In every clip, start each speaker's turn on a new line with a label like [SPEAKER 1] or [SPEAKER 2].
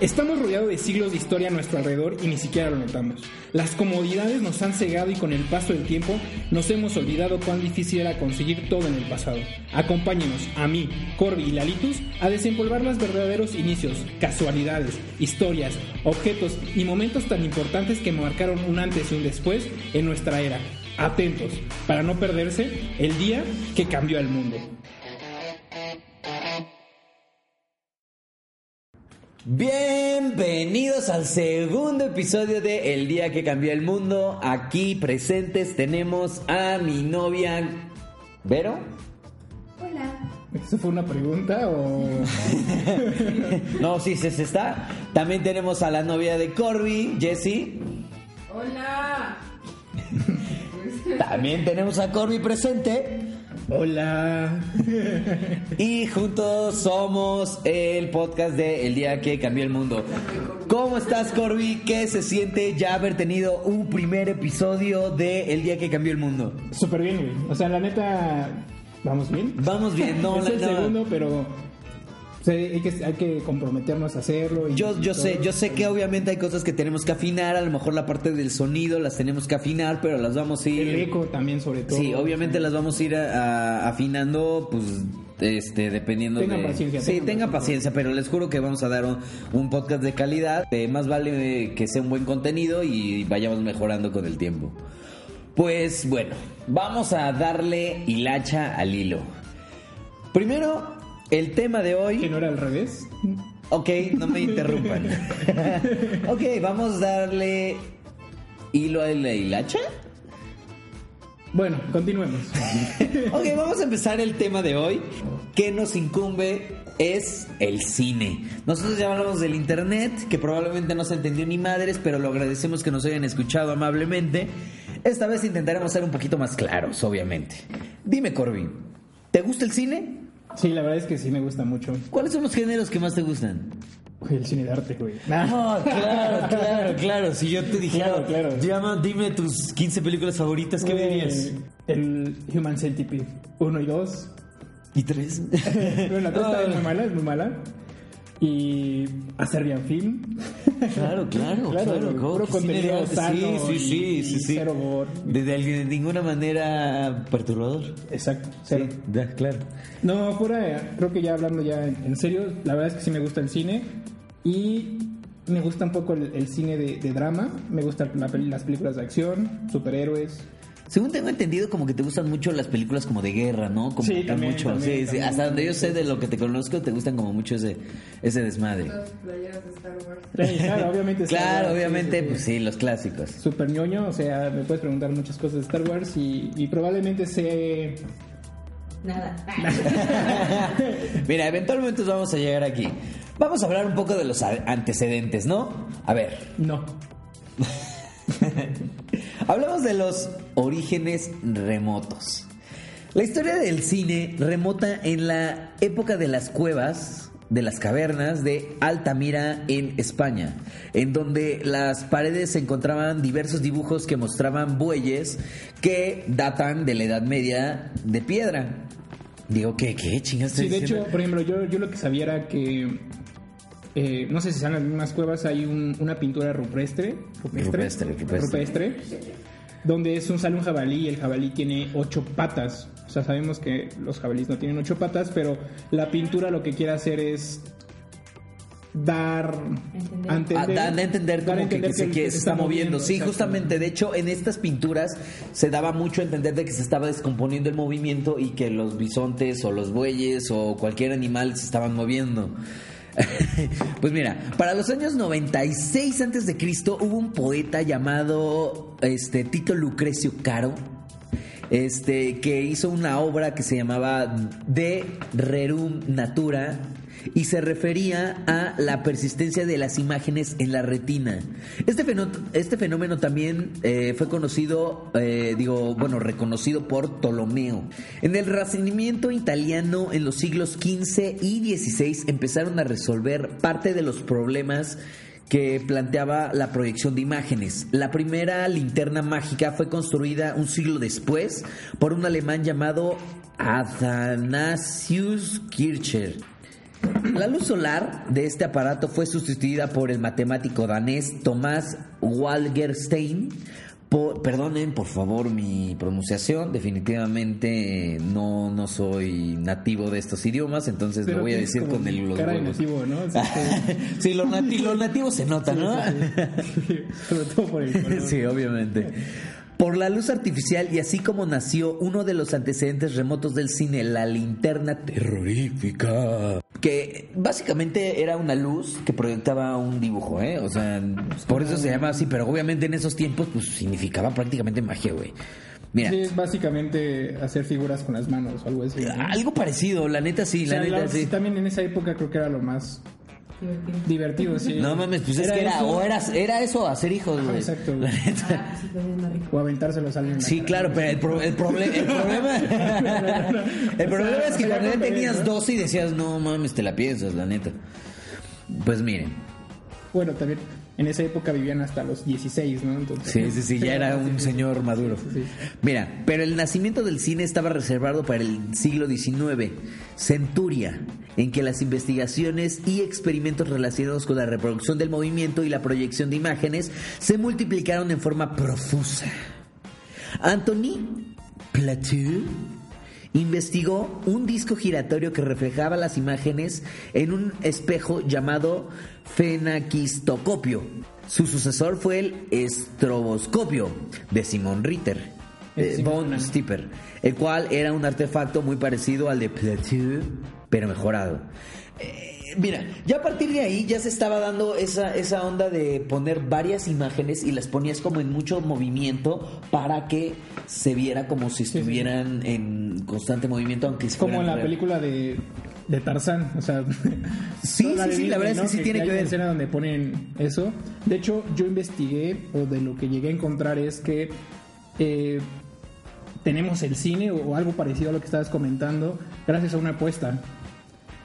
[SPEAKER 1] Estamos rodeados de siglos de historia a nuestro alrededor y ni siquiera lo notamos. Las comodidades nos han cegado y con el paso del tiempo nos hemos olvidado cuán difícil era conseguir todo en el pasado. Acompáñenos a mí, Corby y Lalitus a desempolvar los verdaderos inicios, casualidades, historias, objetos y momentos tan importantes que marcaron un antes y un después en nuestra era. Atentos, para no perderse el día que cambió el mundo.
[SPEAKER 2] Bienvenidos al segundo episodio de El día que cambió el mundo. Aquí presentes tenemos a mi novia Vero.
[SPEAKER 3] Hola.
[SPEAKER 1] ¿Eso fue una pregunta o...?
[SPEAKER 2] no, sí, se, se está. También tenemos a la novia de Corby, Jessie.
[SPEAKER 3] Hola.
[SPEAKER 2] También tenemos a Corby presente.
[SPEAKER 1] Hola.
[SPEAKER 2] Y juntos somos el podcast de El día que cambió el mundo. ¿Cómo estás, Corby? ¿Qué se siente ya haber tenido un primer episodio de El día que cambió el mundo?
[SPEAKER 1] Súper bien, güey. O sea, la neta, vamos bien.
[SPEAKER 2] Vamos bien, no,
[SPEAKER 1] es el
[SPEAKER 2] no.
[SPEAKER 1] segundo, pero o sea, hay, que, hay que comprometernos a hacerlo. y-
[SPEAKER 2] Yo, yo
[SPEAKER 1] y
[SPEAKER 2] sé, yo sé que obviamente hay cosas que tenemos que afinar, a lo mejor la parte del sonido las tenemos que afinar, pero las vamos a ir.
[SPEAKER 1] El eco también, sobre todo.
[SPEAKER 2] Sí, obviamente las vamos a ir a- a- afinando, pues, este, dependiendo
[SPEAKER 1] Tengan
[SPEAKER 2] de.
[SPEAKER 1] paciencia,
[SPEAKER 2] Sí,
[SPEAKER 1] tengan
[SPEAKER 2] tenga
[SPEAKER 1] paciencia.
[SPEAKER 2] paciencia, pero les juro que vamos a dar un, un podcast de calidad. Eh, más vale que sea un buen contenido y vayamos mejorando con el tiempo. Pues bueno, vamos a darle hilacha al hilo. Primero, el tema de hoy.
[SPEAKER 1] Que no era al revés.
[SPEAKER 2] Ok, no me interrumpan. ok, vamos a darle hilo a la hilacha.
[SPEAKER 1] Bueno, continuemos.
[SPEAKER 2] Ok, vamos a empezar el tema de hoy. que nos incumbe es el cine. Nosotros ya hablamos del internet, que probablemente no se entendió ni madres, pero lo agradecemos que nos hayan escuchado amablemente. Esta vez intentaremos ser un poquito más claros, obviamente. Dime, Corbin, ¿te gusta el cine?
[SPEAKER 1] Sí, la verdad es que sí me gusta mucho.
[SPEAKER 2] ¿Cuáles son los géneros que más te gustan?
[SPEAKER 1] Güey, el cine de arte, güey.
[SPEAKER 2] Ah, claro, claro, claro. Si yo te dijera,
[SPEAKER 1] Claro, claro.
[SPEAKER 2] llama, dime tus 15 películas favoritas, ¿qué
[SPEAKER 1] Güey,
[SPEAKER 2] dirías?
[SPEAKER 1] El Human Centipede 1 y 2.
[SPEAKER 2] ¿Y tres?
[SPEAKER 1] Pero la 3 es
[SPEAKER 2] Ah.
[SPEAKER 1] muy mala, es muy mala. Y a Serbian Film.
[SPEAKER 2] Claro, claro,
[SPEAKER 1] Claro,
[SPEAKER 2] claro.
[SPEAKER 1] güey,
[SPEAKER 2] ¿cómo
[SPEAKER 1] puro
[SPEAKER 2] que cine
[SPEAKER 1] contenido sano
[SPEAKER 2] sí, sí, sí, sí, sí.
[SPEAKER 1] cero gore.
[SPEAKER 2] De, ninguna manera perturbador.
[SPEAKER 1] Exacto, cero.
[SPEAKER 2] Claro.
[SPEAKER 1] No, fuera, creo que ya hablando ya en, serio, la verdad es que sí me gusta el cine y me gusta un poco el, el cine de, de drama, me gustan la las películas de acción, superhéroes.
[SPEAKER 2] Según tengo entendido, como que te gustan mucho las películas como de guerra, ¿no? Como
[SPEAKER 1] Sí, también,
[SPEAKER 2] mucho.
[SPEAKER 1] también,
[SPEAKER 2] sí, sí.
[SPEAKER 1] también.
[SPEAKER 2] Hasta donde yo sé de lo que te conozco, te gustan como mucho ese, ese desmadre.
[SPEAKER 3] Las playeras de Star Wars.
[SPEAKER 1] Sí, claro, obviamente. Star
[SPEAKER 2] Claro,
[SPEAKER 1] Wars,
[SPEAKER 2] obviamente,
[SPEAKER 1] sí,
[SPEAKER 2] pues sí, los clásicos.
[SPEAKER 1] Super ñoño, o sea, me puedes preguntar muchas cosas de Star Wars y, y probablemente sé...
[SPEAKER 3] Nada.
[SPEAKER 2] Mira, eventualmente vamos a llegar aquí. Vamos a hablar un poco de los antecedentes, ¿no? A ver,
[SPEAKER 1] No.
[SPEAKER 2] hablamos de los orígenes remotos. La historia del cine remota en la época de las cuevas, de las cavernas de Altamira en España, en donde las paredes se encontraban diversos dibujos que mostraban bueyes que datan de la Edad Media de piedra. Digo, ¿qué, qué chingas
[SPEAKER 1] Sí, de
[SPEAKER 2] diciendo?
[SPEAKER 1] hecho, por ejemplo, yo, yo lo que sabía era que... eh, no sé si sean en algunas cuevas hay un- una pintura rupestre
[SPEAKER 2] Rupestre, rupestre.
[SPEAKER 1] rupestre, donde es un sale un jabalí y el jabalí tiene ocho patas o sea sabemos que los jabalíes no tienen ocho patas pero la pintura lo que quiere hacer es dar
[SPEAKER 3] Entender.
[SPEAKER 1] a entender,
[SPEAKER 2] Ah, a entender
[SPEAKER 1] dar a
[SPEAKER 2] como que,
[SPEAKER 1] entender
[SPEAKER 2] que se, que se está moviendo. Sí, justamente. De hecho, en estas pinturas se daba mucho a entender de que se estaba descomponiendo el movimiento y que los bisontes o los bueyes o cualquier animal se estaban moviendo. pues mira, para los años 96 antes de Cristo hubo un poeta llamado este Tito Lucrecio Caro este, que hizo una obra que se llamaba De Rerum Natura y se refería a la persistencia de las imágenes en la retina. Este, este fenómeno también eh, fue conocido, eh, digo, bueno, reconocido por Ptolomeo. En el Renacimiento italiano en los siglos XV y XVI empezaron a resolver parte de los problemas que planteaba la proyección de imágenes. La primera linterna mágica fue construida un siglo después por un alemán llamado Athanasius Kircher. La luz solar de este aparato fue sustituida por el matemático danés Tomás Walgerstein. Por- perdonen por favor mi pronunciación, definitivamente eh, no, no soy nativo de estos idiomas, entonces
[SPEAKER 1] Pero
[SPEAKER 2] lo voy a decir con el, los
[SPEAKER 1] nativo, ¿no?
[SPEAKER 2] Sí, lo, nati- lo nativo se nota, ¿no?
[SPEAKER 1] Sí, sobre todo por el color.
[SPEAKER 2] Sí, obviamente. Por la luz artificial y así como nació uno de los antecedentes remotos del cine, la linterna terrorífica. Que básicamente era una luz que proyectaba un dibujo, ¿eh? O sea, por eso se llama así, pero obviamente en esos tiempos pues significaba prácticamente magia, güey. Mira,
[SPEAKER 1] Sí, es básicamente hacer figuras con las manos o algo así. ¿no?
[SPEAKER 2] algo parecido, la neta sí,
[SPEAKER 1] O sea,
[SPEAKER 2] la neta
[SPEAKER 1] la-
[SPEAKER 2] sí.
[SPEAKER 1] También en esa época creo que era lo más
[SPEAKER 3] Divertido.
[SPEAKER 1] divertido, sí.
[SPEAKER 2] No mames, pues es que era,
[SPEAKER 1] eso,
[SPEAKER 2] o era, era eso, hacer hijos, güey.
[SPEAKER 1] exacto,
[SPEAKER 2] La
[SPEAKER 1] güey.
[SPEAKER 2] neta.
[SPEAKER 3] Ah, sí, rico.
[SPEAKER 1] O aventárselos a alguien.
[SPEAKER 2] Sí,
[SPEAKER 1] cara.
[SPEAKER 2] claro, pero el, pro- el, proble- el problema el problema es que cuando
[SPEAKER 1] ya
[SPEAKER 2] tenías
[SPEAKER 1] ¿no?
[SPEAKER 2] 12 y decías, no mames, te la piensas, la neta. Pues miren,
[SPEAKER 1] Bueno, también en esa época vivían hasta los 16, ¿no? Entonces,
[SPEAKER 2] sí, sí, sí, ya era un señor maduro.
[SPEAKER 1] Sí.
[SPEAKER 2] Mira, pero el nacimiento del cine estaba reservado para el siglo XIX, centuria, en que las investigaciones y experimentos relacionados con la reproducción del movimiento y la proyección de imágenes se multiplicaron en forma profusa. Anthony Plateau investigó un disco giratorio que reflejaba las imágenes en un espejo llamado fenaquistocopio. Su sucesor fue el estroboscopio de Simon Ritter. Eh, von. Stipper, el cual era un artefacto muy parecido al de Plateau, pero mejorado. Eh, mira, ya a partir de ahí ya se estaba dando esa, esa onda de poner varias imágenes y las ponías como en mucho movimiento para que se viera como si
[SPEAKER 1] sí.
[SPEAKER 2] estuvieran en constante movimiento, aunque
[SPEAKER 1] Es como en la
[SPEAKER 2] real.
[SPEAKER 1] película de, de Tarzán, o sea...
[SPEAKER 2] Sí, sí, sí, la verdad es que sí tiene
[SPEAKER 1] hay
[SPEAKER 2] que ver.
[SPEAKER 1] escena donde ponen eso. De hecho, yo investigué, o de lo que llegué a encontrar es que eh, tenemos el cine o algo parecido a lo que estabas comentando gracias a una apuesta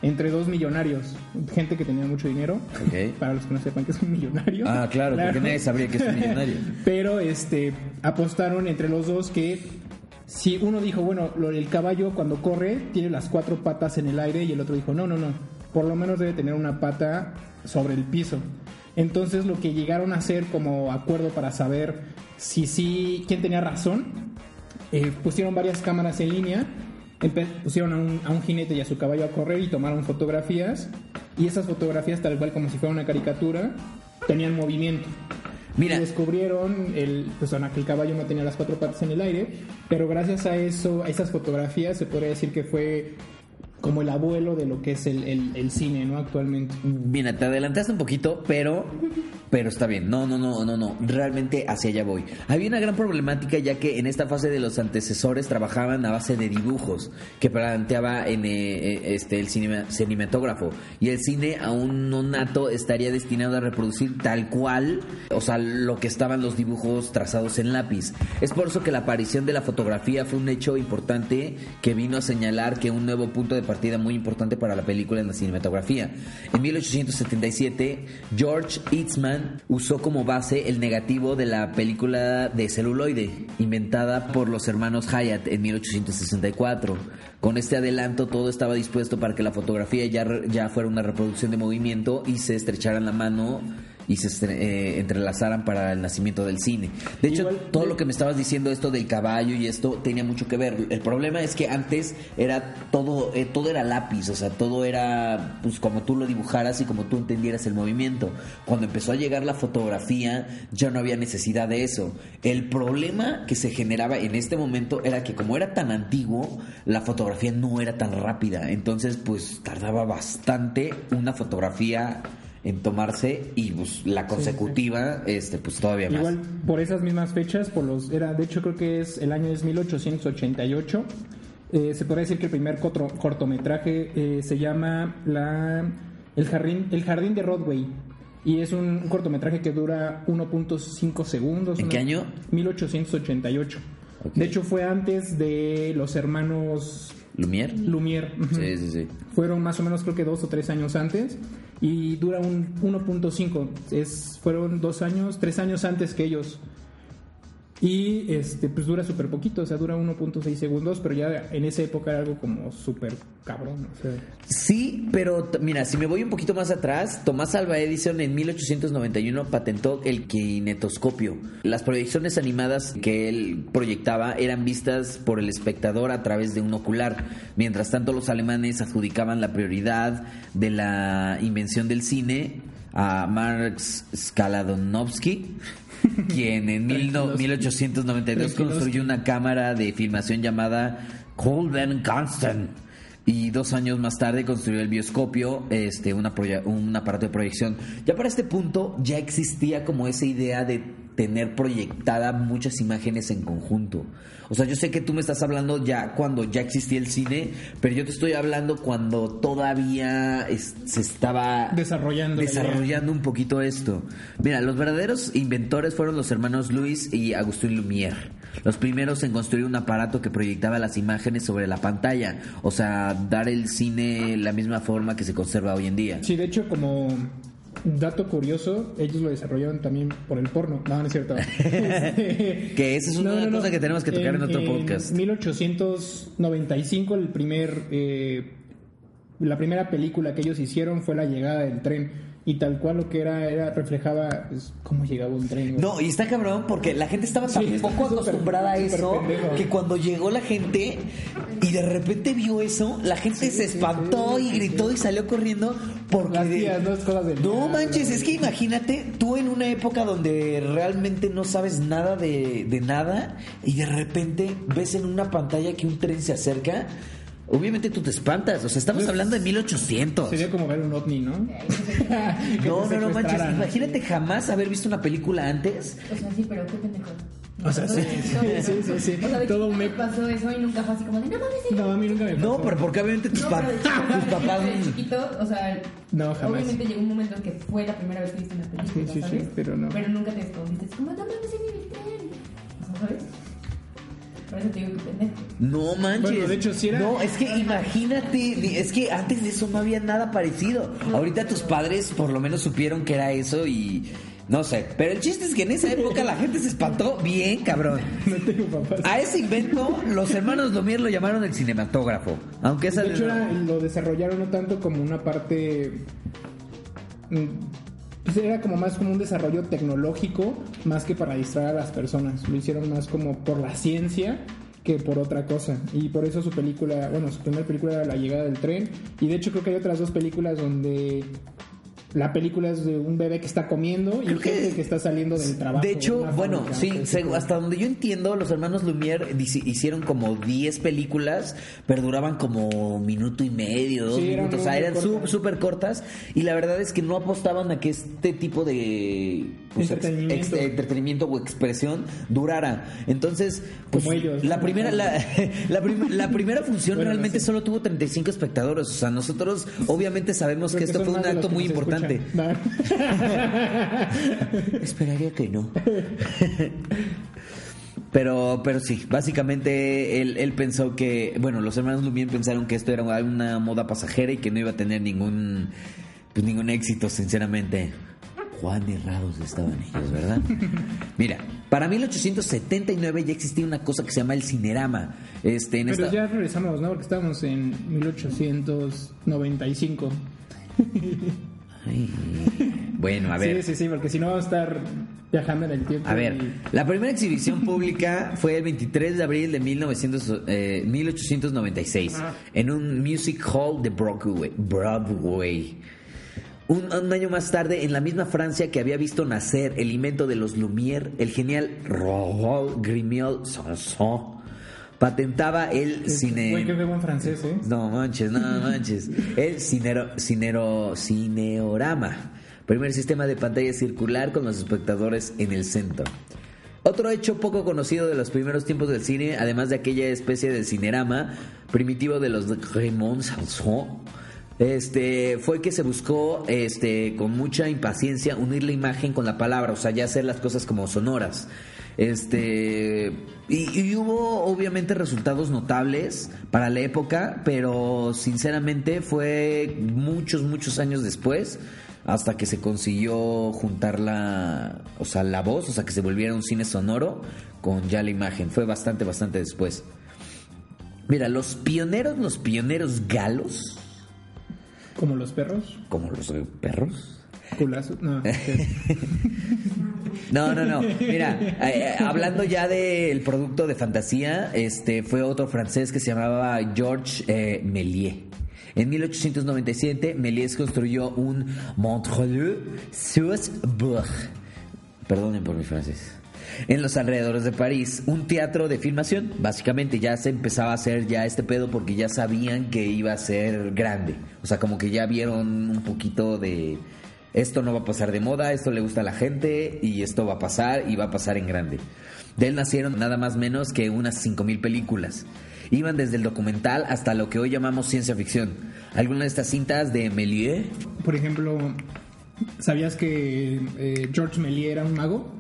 [SPEAKER 1] entre dos millonarios, gente que tenía mucho dinero, para los que no sepan que es un millonario.
[SPEAKER 2] Ah, claro, porque nadie sabría que es un millonario.
[SPEAKER 1] Pero este apostaron entre los dos que si uno dijo, bueno, del caballo cuando corre tiene las cuatro patas en el aire y el otro dijo, no, no, no, por lo menos debe tener una pata sobre el piso. Entonces lo que llegaron a hacer como acuerdo para saber si sí, quién tenía razón, eh, pusieron varias cámaras en línea, pusieron a un, a un jinete y a su caballo a correr y tomaron fotografías y esas fotografías tal cual como si fuera una caricatura tenían movimiento.
[SPEAKER 2] Mira.
[SPEAKER 1] Y descubrieron el, pues, que el caballo no tenía las cuatro patas en el aire, pero gracias a eso, a esas fotografías, se podría decir que fue como el abuelo de lo que es el, el- el cine, ¿no? Actualmente.
[SPEAKER 2] Mira, te adelantaste un poquito, pero pero está bien. No, no, no, no, no. Realmente hacia allá voy. Había una gran problemática ya que en esta fase de los antecesores trabajaban a base de dibujos que planteaba en eh, eh, este el cinema- cinematógrafo y el cine aún no nato estaría destinado a reproducir tal cual, o sea, lo que estaban los dibujos trazados en lápiz. Es por eso que la aparición de la fotografía fue un hecho importante que vino a señalar que un nuevo punto de partida muy importante para la película en la cinematografía. En 1877, George Eastman usó como base el negativo de la película de celuloide, inventada por los hermanos Hyatt en 1864. Con este adelanto todo estaba dispuesto para que la fotografía ya, ya fuera una reproducción de movimiento y se estrecharan la mano y se eh, entrelazaran para el nacimiento del cine. De hecho,
[SPEAKER 1] Igual-
[SPEAKER 2] todo lo que me estabas diciendo esto del caballo y esto tenía mucho que ver. El problema es que antes era todo eh, todo era lápiz, o sea, todo era pues como tú lo dibujaras y como tú entendieras el movimiento. Cuando empezó a llegar la fotografía, ya no había necesidad de eso. El problema que se generaba en este momento era que como era tan antiguo, la fotografía no era tan rápida, entonces pues tardaba bastante una fotografía en tomarse y pues la consecutiva este pues todavía más.
[SPEAKER 1] Igual por esas mismas fechas, por los era de hecho creo que es el año es 1888. eh, se podría decir que el primer cotro- cortometraje eh, se llama la el jardín el jardín de Broadway y es un, un cortometraje que dura 1.5 segundos.
[SPEAKER 2] ¿En
[SPEAKER 1] una-
[SPEAKER 2] qué año?
[SPEAKER 1] 1888.
[SPEAKER 2] Ok.
[SPEAKER 1] De hecho fue antes de los hermanos
[SPEAKER 2] Lumière.
[SPEAKER 1] Lumière.
[SPEAKER 2] Sí, sí, sí.
[SPEAKER 1] Fueron más o menos creo que dos o tres años antes y dura un 1.5. Es fueron dos años, tres años antes que ellos. Y este, pues dura súper poquito, o sea, dura 1.6 segundos, pero ya en esa época era algo como súper cabrón. O
[SPEAKER 2] Sí, pero mira, si me voy un poquito más atrás, Tomás Alva Edison en 1891 patentó el kinetoscopio. Las proyecciones animadas que él proyectaba eran vistas por el espectador a través de un ocular. Mientras tanto, los alemanes adjudicaban la prioridad de la invención del cine a Marx Skaladonovsky, quien en mil no- 1892 construyó una cámara de filmación llamada Colben Constant. Y dos años más tarde construyó el bioscopio, este, una un aparato de proyección. Ya para este punto ya existía como esa idea de tener proyectada muchas imágenes en conjunto. O sea, yo sé que tú me estás hablando ya cuando ya existía el cine, pero yo te estoy hablando cuando todavía es- se estaba
[SPEAKER 1] Desarrollando
[SPEAKER 2] desarrollando un poquito esto. Mira, los verdaderos inventores fueron los hermanos Luis y Agustín Lumière. Los primeros en construir un aparato que proyectaba las imágenes sobre la pantalla, o sea, dar el cine la misma forma que se conserva hoy en día.
[SPEAKER 1] Sí, de hecho, como dato curioso, ellos lo desarrollaron también por el porno. No, no es cierto.
[SPEAKER 2] Que esa es una cosa que tenemos que tocar en otro podcast.
[SPEAKER 1] En 1895, el primer, eh, la primera película que ellos hicieron fue La llegada del tren. Y tal cual lo que era, era reflejaba pues, cómo llegaba un tren.
[SPEAKER 2] No, y está cabrón porque la gente estaba tan
[SPEAKER 1] Sí,
[SPEAKER 2] poco acostumbrada a eso
[SPEAKER 1] pendejo.
[SPEAKER 2] que cuando llegó la gente y de repente vio eso, la gente se espantó
[SPEAKER 1] sí,
[SPEAKER 2] y gritó y salió corriendo porque
[SPEAKER 1] Las
[SPEAKER 2] de-
[SPEAKER 1] tías, no es cosas
[SPEAKER 2] No manches, es que imagínate tú en una época donde realmente no sabes nada de, de nada y de repente ves en una pantalla que un tren se acerca. Obviamente tú te espantas, o sea, estamos
[SPEAKER 1] Pues,
[SPEAKER 2] hablando de 1800.
[SPEAKER 1] Sería como ver un ovni, ¿no?
[SPEAKER 2] No, no, no manches, imagínate jamás haber visto una película antes
[SPEAKER 3] O sea, sí, pero qué pendejo.
[SPEAKER 1] O sea, sí, sí, sí, sí, sí.
[SPEAKER 3] O sea, de
[SPEAKER 1] Todo me-
[SPEAKER 3] me pasó eso y nunca fue así como de, no mames, sí".
[SPEAKER 1] No, a mí nunca me pasó.
[SPEAKER 2] No, pero porque obviamente tus,
[SPEAKER 3] No,
[SPEAKER 2] pa- tus papás.
[SPEAKER 3] de chiquito, o sea,
[SPEAKER 1] No, jamás.
[SPEAKER 3] obviamente llegó un momento en que fue la primera vez que viste una película,
[SPEAKER 1] Sí, sí, sí, pero no.
[SPEAKER 3] Pero nunca te escondiste, es como, no mames, sí, en el tren. O sea, ¿sabes? Por eso te digo que pendejo.
[SPEAKER 2] No manches.
[SPEAKER 1] Bueno, de hecho, sí era-
[SPEAKER 2] No, es que imagínate, es que antes de eso no había nada parecido. Ahorita tus padres por lo menos supieron que era eso y. No sé. Pero el chiste es que en esa época la gente se espantó bien, cabrón.
[SPEAKER 1] No tengo papás.
[SPEAKER 2] A ese invento, los hermanos Lumière lo llamaron el cinematógrafo. Aunque esa.
[SPEAKER 1] De hecho, era- lo desarrollaron no tanto como una parte. Pues era como más como un desarrollo tecnológico, más que para distraer a las personas. Lo hicieron más como por la ciencia que por otra cosa. Y por eso su película, bueno, su primera película era La llegada del tren. Y de hecho creo que hay otras dos películas donde la película es de un bebé que está comiendo y un
[SPEAKER 2] que-
[SPEAKER 1] gente que está saliendo del trabajo.
[SPEAKER 2] De hecho, bueno, sí, se-
[SPEAKER 1] tipo-
[SPEAKER 2] hasta donde yo entiendo, los hermanos Lumière hicieron como 10 películas, pero duraban como minuto y medio, dos
[SPEAKER 1] Sí, eran
[SPEAKER 2] minutos, o sea, eran súper cortas, y la verdad es que no apostaban a que este tipo de pues, ex-
[SPEAKER 1] Entretenimiento.
[SPEAKER 2] ex- entretenimiento o expresión durara. Entonces, pues,
[SPEAKER 1] Como ellos,
[SPEAKER 2] la
[SPEAKER 1] ¿no?
[SPEAKER 2] primera, la, la prim- la primera función
[SPEAKER 1] Bueno,
[SPEAKER 2] realmente
[SPEAKER 1] sí.
[SPEAKER 2] solo tuvo 35 espectadores, o sea, nosotros obviamente sabemos
[SPEAKER 1] Creo
[SPEAKER 2] que esto fue un acto muy importante.
[SPEAKER 1] No.
[SPEAKER 2] Esperaría que no. Pero, pero sí, básicamente él, él pensó que, bueno, los hermanos Lumière pensaron que esto era una moda pasajera y que no iba a tener ningún, pues ningún éxito, sinceramente. Cuán errados estaban ellos, ¿verdad? Mira, para 1879 ya existía una cosa que se llama el cinerama. Este, en
[SPEAKER 1] Pero
[SPEAKER 2] esta...
[SPEAKER 1] ya regresamos, ¿no? Porque estábamos en 1895.
[SPEAKER 2] Ay, bueno, a ver.
[SPEAKER 1] Sí, sí, sí, porque si no vamos a estar viajando en el tiempo.
[SPEAKER 2] A ver,
[SPEAKER 1] y-
[SPEAKER 2] la primera exhibición pública fue el 23 de abril de 1900, eh, 1896 en un music hall de Broadway. Broadway. Un, un año más tarde, en la misma Francia que había visto nacer el invento de los Lumière, el genial Raoul Grimiol Sanson patentaba el cine.
[SPEAKER 1] Güey, qué buen francés, ¿eh?
[SPEAKER 2] No manches, no manches. El cinero, cinero, cineorama. Primer sistema de pantalla circular con los espectadores en el centro. Otro hecho poco conocido de los primeros tiempos del cine, además de aquella especie de cinerama primitivo de los Raymond Sanson, este, fue que se buscó este, con mucha impaciencia unir la imagen con la palabra, o sea, ya hacer las cosas como sonoras. Este, y, y hubo obviamente resultados notables para la época, pero sinceramente fue muchos, muchos años después hasta que se consiguió juntar la, o sea, la voz, o sea, que se volviera un cine sonoro con ya la imagen. Fue bastante, bastante después. Mira, los pioneros, los pioneros galos,
[SPEAKER 1] Como los perros.
[SPEAKER 2] como los perros.
[SPEAKER 1] Culazos. No.
[SPEAKER 2] No, no, no. Mira, eh, eh, hablando ya del producto de fantasía, este fue otro francés que se llamaba Georges eh, Méliès. En 1897, Méliès construyó un Montreux-sur-Bourg. Perdonen por mi francés. En los alrededores de París, un teatro de filmación. Básicamente ya se empezaba a hacer ya este pedo porque ya sabían que iba a ser grande. O sea, como que ya vieron un poquito de esto no va a pasar de moda, esto le gusta a la gente y esto va a pasar y va a pasar en grande. De él nacieron nada más menos que unas 5.000 películas. Iban desde el documental hasta lo que hoy llamamos ciencia ficción. Algunas de estas cintas de Méliès,
[SPEAKER 1] Por ejemplo, ¿sabías que eh, George Méliès era un mago?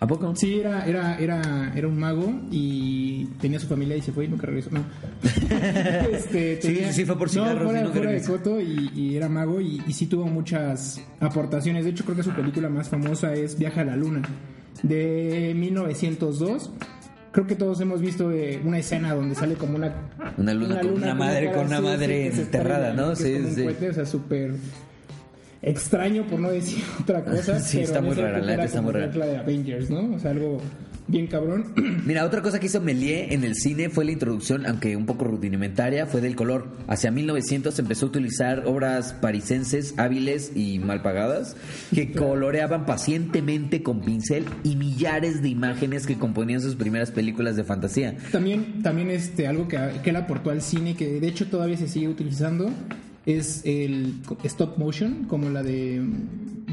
[SPEAKER 2] ¿A poco?
[SPEAKER 1] Sí, era, era, era, era un mago y tenía su familia y se fue y nunca regresó. No. Este,
[SPEAKER 2] Sí, sí, fue por cigarros
[SPEAKER 1] No,
[SPEAKER 2] y
[SPEAKER 1] fuera,
[SPEAKER 2] nunca
[SPEAKER 1] fuera de coto y, y era mago y, y sí tuvo muchas aportaciones. De hecho, creo que su película más famosa es Viaja a la Luna, de 1902. Creo que todos hemos visto eh, una escena donde sale como una...
[SPEAKER 2] Una luna con una madre, con una madre enterrada, ¿no? Sí,
[SPEAKER 1] un
[SPEAKER 2] sí.
[SPEAKER 1] cohete, o sea, súper extraño por no decir otra cosa.
[SPEAKER 2] Sí,
[SPEAKER 1] pero
[SPEAKER 2] está muy rara, la está
[SPEAKER 1] como
[SPEAKER 2] muy rara.
[SPEAKER 1] la de Avengers, ¿no? O sea, algo bien cabrón.
[SPEAKER 2] Mira, otra cosa que hizo Méliès en el cine fue la introducción, aunque un poco rudimentaria, fue del color. Hacia 1900 empezó a utilizar obras parisenses hábiles y mal pagadas que coloreaban pacientemente con pincel y millares de imágenes que componían sus primeras películas de fantasía.
[SPEAKER 1] También, también este, algo que, que él aportó al cine, que de hecho todavía se sigue utilizando, es el stop motion, como la de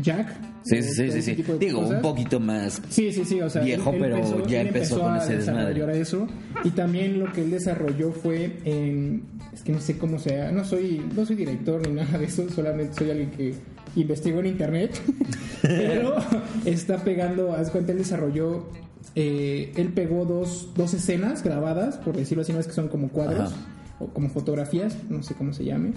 [SPEAKER 1] Jack.
[SPEAKER 2] Sí, sí, sí,
[SPEAKER 1] ese
[SPEAKER 2] sí. Digo, un poquito más.
[SPEAKER 1] Sí, sí, sí, o sea,
[SPEAKER 2] viejo, pero ya
[SPEAKER 1] él
[SPEAKER 2] empezó con
[SPEAKER 1] a
[SPEAKER 2] ese desmadre.
[SPEAKER 1] eso y también lo que él desarrolló fue en es que no sé cómo sea, no soy no soy director ni nada de eso, solamente soy alguien que investigó en internet, pero está pegando, haz cuenta él desarrolló eh, él pegó dos, dos escenas grabadas, por decirlo así, no es que son como cuadros
[SPEAKER 2] Ajá.
[SPEAKER 1] O como fotografías, no sé cómo se llame,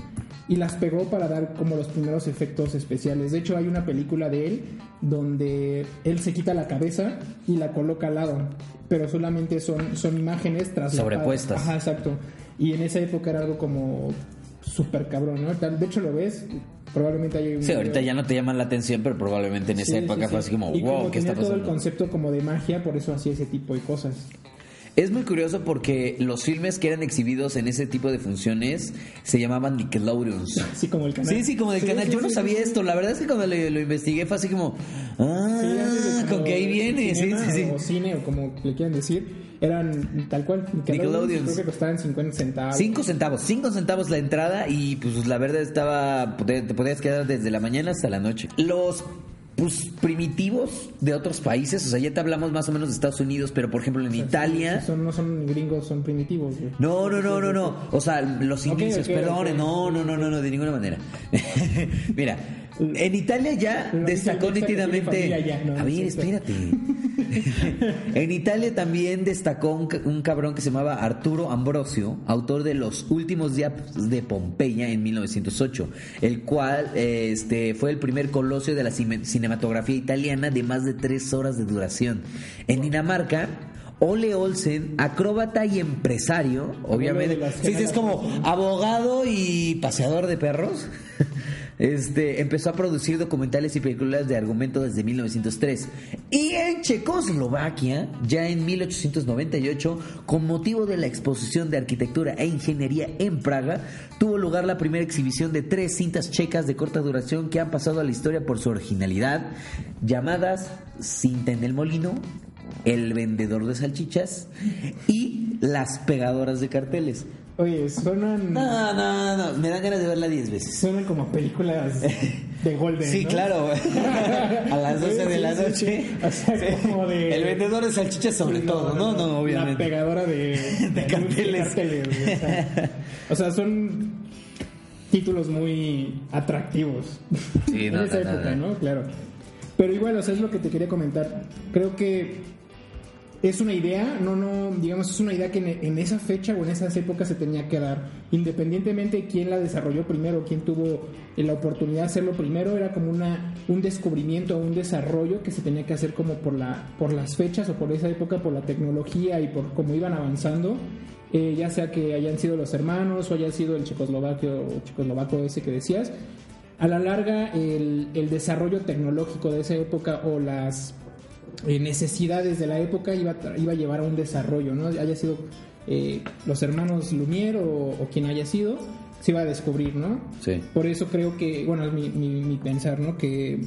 [SPEAKER 1] y las pegó para dar como los primeros efectos especiales. De hecho, hay una película de él donde él se quita la cabeza y la coloca al lado, pero solamente son, son imágenes tras
[SPEAKER 2] Sobrepuestas.
[SPEAKER 1] Ajá, exacto. Y en esa época era algo como súper cabrón, ¿no? De hecho, lo ves, probablemente hay un.
[SPEAKER 2] Sí, ahorita ya no te llaman la atención, pero probablemente en esa
[SPEAKER 1] Sí,
[SPEAKER 2] época
[SPEAKER 1] sí,
[SPEAKER 2] fue
[SPEAKER 1] sí.
[SPEAKER 2] así como,
[SPEAKER 1] y
[SPEAKER 2] wow,
[SPEAKER 1] como
[SPEAKER 2] ¿qué está
[SPEAKER 1] tenía todo el
[SPEAKER 2] pasando?
[SPEAKER 1] concepto como de magia, por eso hacía ese tipo de cosas.
[SPEAKER 2] Es muy curioso porque los filmes que eran exhibidos en ese tipo de funciones se llamaban Nickelodeons.
[SPEAKER 1] Así como el canal.
[SPEAKER 2] Sí, sí, como
[SPEAKER 1] Sí,
[SPEAKER 2] canal.
[SPEAKER 1] sí,
[SPEAKER 2] Yo no
[SPEAKER 1] sí,
[SPEAKER 2] sabía
[SPEAKER 1] sí, sí.
[SPEAKER 2] esto. La verdad es que cuando lo, lo investigué fue así como, ah,
[SPEAKER 1] Sí,
[SPEAKER 2] con que ahí viene. Sí,
[SPEAKER 1] cinema
[SPEAKER 2] sí, sí.
[SPEAKER 1] O cine, o como le quieran decir, eran tal cual.
[SPEAKER 2] Nickelodeons.
[SPEAKER 1] Creo que costaban 50 centavos.
[SPEAKER 2] Cinco centavos, cinco centavos la entrada y pues la verdad estaba, te te podías quedar desde la mañana hasta la noche. Los pues primitivos de otros países, o sea, ya te hablamos más o menos de Estados Unidos, pero por ejemplo en Italia...
[SPEAKER 1] Son, no son gringos, son primitivos. güey.
[SPEAKER 2] No, no, no, no, no. O sea, los
[SPEAKER 1] Ok,
[SPEAKER 2] inicios, perdón. No, no, no, no, no, de ninguna manera. Mira, en Italia ya destacó nítidamente.
[SPEAKER 1] familia ya, no,
[SPEAKER 2] A ver, espérate. en Italia también destacó un, ca- un cabrón que se llamaba Arturo Ambrosio, autor de Los últimos días de Pompeya en 1908, el cual este, fue el primer colosio de la cine- cinematografía italiana de más de tres horas de duración. En Dinamarca. Ole Olsen, acróbata y empresario, obviamente. Sí, sí, es como abogado y paseador de perros. Este, empezó a producir documentales y películas de argumento desde 1903. Y en Checoslovaquia, ya en 1898, con motivo de la exposición de arquitectura e ingeniería en Praga, tuvo lugar la primera exhibición de tres cintas checas de corta duración que han pasado a la historia por su originalidad, llamadas Cinta en el Molino, El Vendedor de Salchichas y Las Pegadoras de Carteles.
[SPEAKER 1] Oye, suenan,
[SPEAKER 2] No, no, no, me dan ganas de verla 10 veces.
[SPEAKER 1] suenan como películas de Golden.
[SPEAKER 2] Sí,
[SPEAKER 1] ¿no?
[SPEAKER 2] claro. A las 12 de la noche.
[SPEAKER 1] O sea, como de.
[SPEAKER 2] El vendedor de salchichas sobre todo, ¿no? No,
[SPEAKER 1] La
[SPEAKER 2] obviamente.
[SPEAKER 1] pegadora de, de,
[SPEAKER 2] carteles.
[SPEAKER 1] carteles, güey, o, sea, o sea, son títulos muy atractivos.
[SPEAKER 2] Sí,
[SPEAKER 1] en
[SPEAKER 2] no,
[SPEAKER 1] esa
[SPEAKER 2] no, no,
[SPEAKER 1] época,
[SPEAKER 2] no.
[SPEAKER 1] ¿no? Claro. Pero igual, o sea, es lo que te quería comentar. Creo que es una idea, no, no, digamos, es una idea que en, en esa fecha o en esas épocas se tenía que dar. Independientemente de quién la desarrolló primero, quién tuvo la oportunidad de hacerlo primero, era como una, un descubrimiento, un desarrollo que se tenía que hacer como por, la, por las fechas o por esa época, por la tecnología y por cómo iban avanzando. Eh, ya sea que hayan sido los hermanos o haya sido el checoslovaco o checoslovaco ese que decías, a la larga el, el desarrollo tecnológico de esa época o las eh, necesidades de la época iba a, iba a llevar a un desarrollo, ¿no? Haya sido eh, los hermanos Lumière o, o quien haya sido, se iba a descubrir, ¿no?
[SPEAKER 2] Sí.
[SPEAKER 1] Por eso creo que, bueno, es mi, mi- mi pensar, ¿no? Que,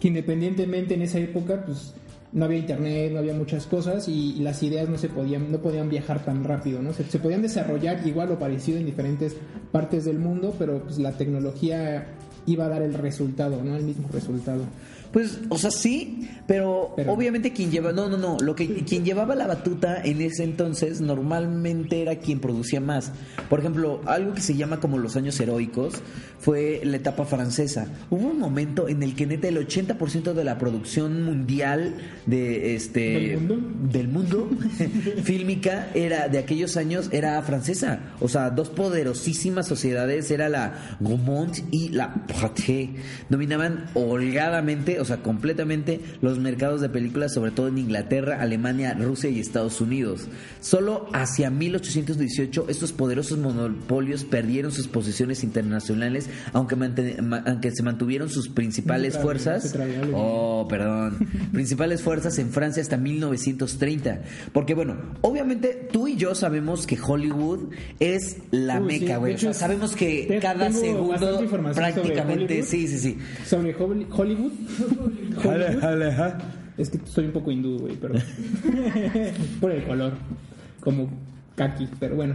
[SPEAKER 1] que independientemente en esa época, pues no había internet, no había muchas cosas y, y las ideas no se podían, no podían viajar tan rápido, ¿no? Se, se podían desarrollar igual o parecido en diferentes partes del mundo, pero pues la tecnología iba a dar el resultado, ¿no? El mismo resultado.
[SPEAKER 2] Pues, o sea, sí, pero,
[SPEAKER 1] Pero-
[SPEAKER 2] obviamente quien lleva, no, no, no, lo que quien llevaba la batuta en ese entonces normalmente era quien producía más. Por ejemplo, algo que se llama como los años heroicos fue la etapa francesa. Hubo un momento en el que neta el 80% de la producción mundial de este
[SPEAKER 1] ¿Del mundo?
[SPEAKER 2] del mundo fílmica era de aquellos años era francesa. O sea, dos poderosísimas sociedades era la Gaumont y la Pathé. Dominaban holgadamente, o sea, completamente los mercados de películas, sobre todo en Inglaterra, Alemania, Rusia y Estados Unidos. Solo hacia 1818 estos poderosos monopolios perdieron sus posiciones internacionales, aunque, ma- aunque se mantuvieron sus principales fuerzas. Oh, perdón. Principales fuerzas en Francia hasta 1930. Porque bueno, obviamente tú y yo sabemos que Hollywood es la meca, güey. O sea, sabemos que cada segundo prácticamente, sí, sí, sí.
[SPEAKER 1] Sobre Hol- Hollywood. Es que soy un poco hindú, güey, pero. por el color. Como kaki, pero bueno.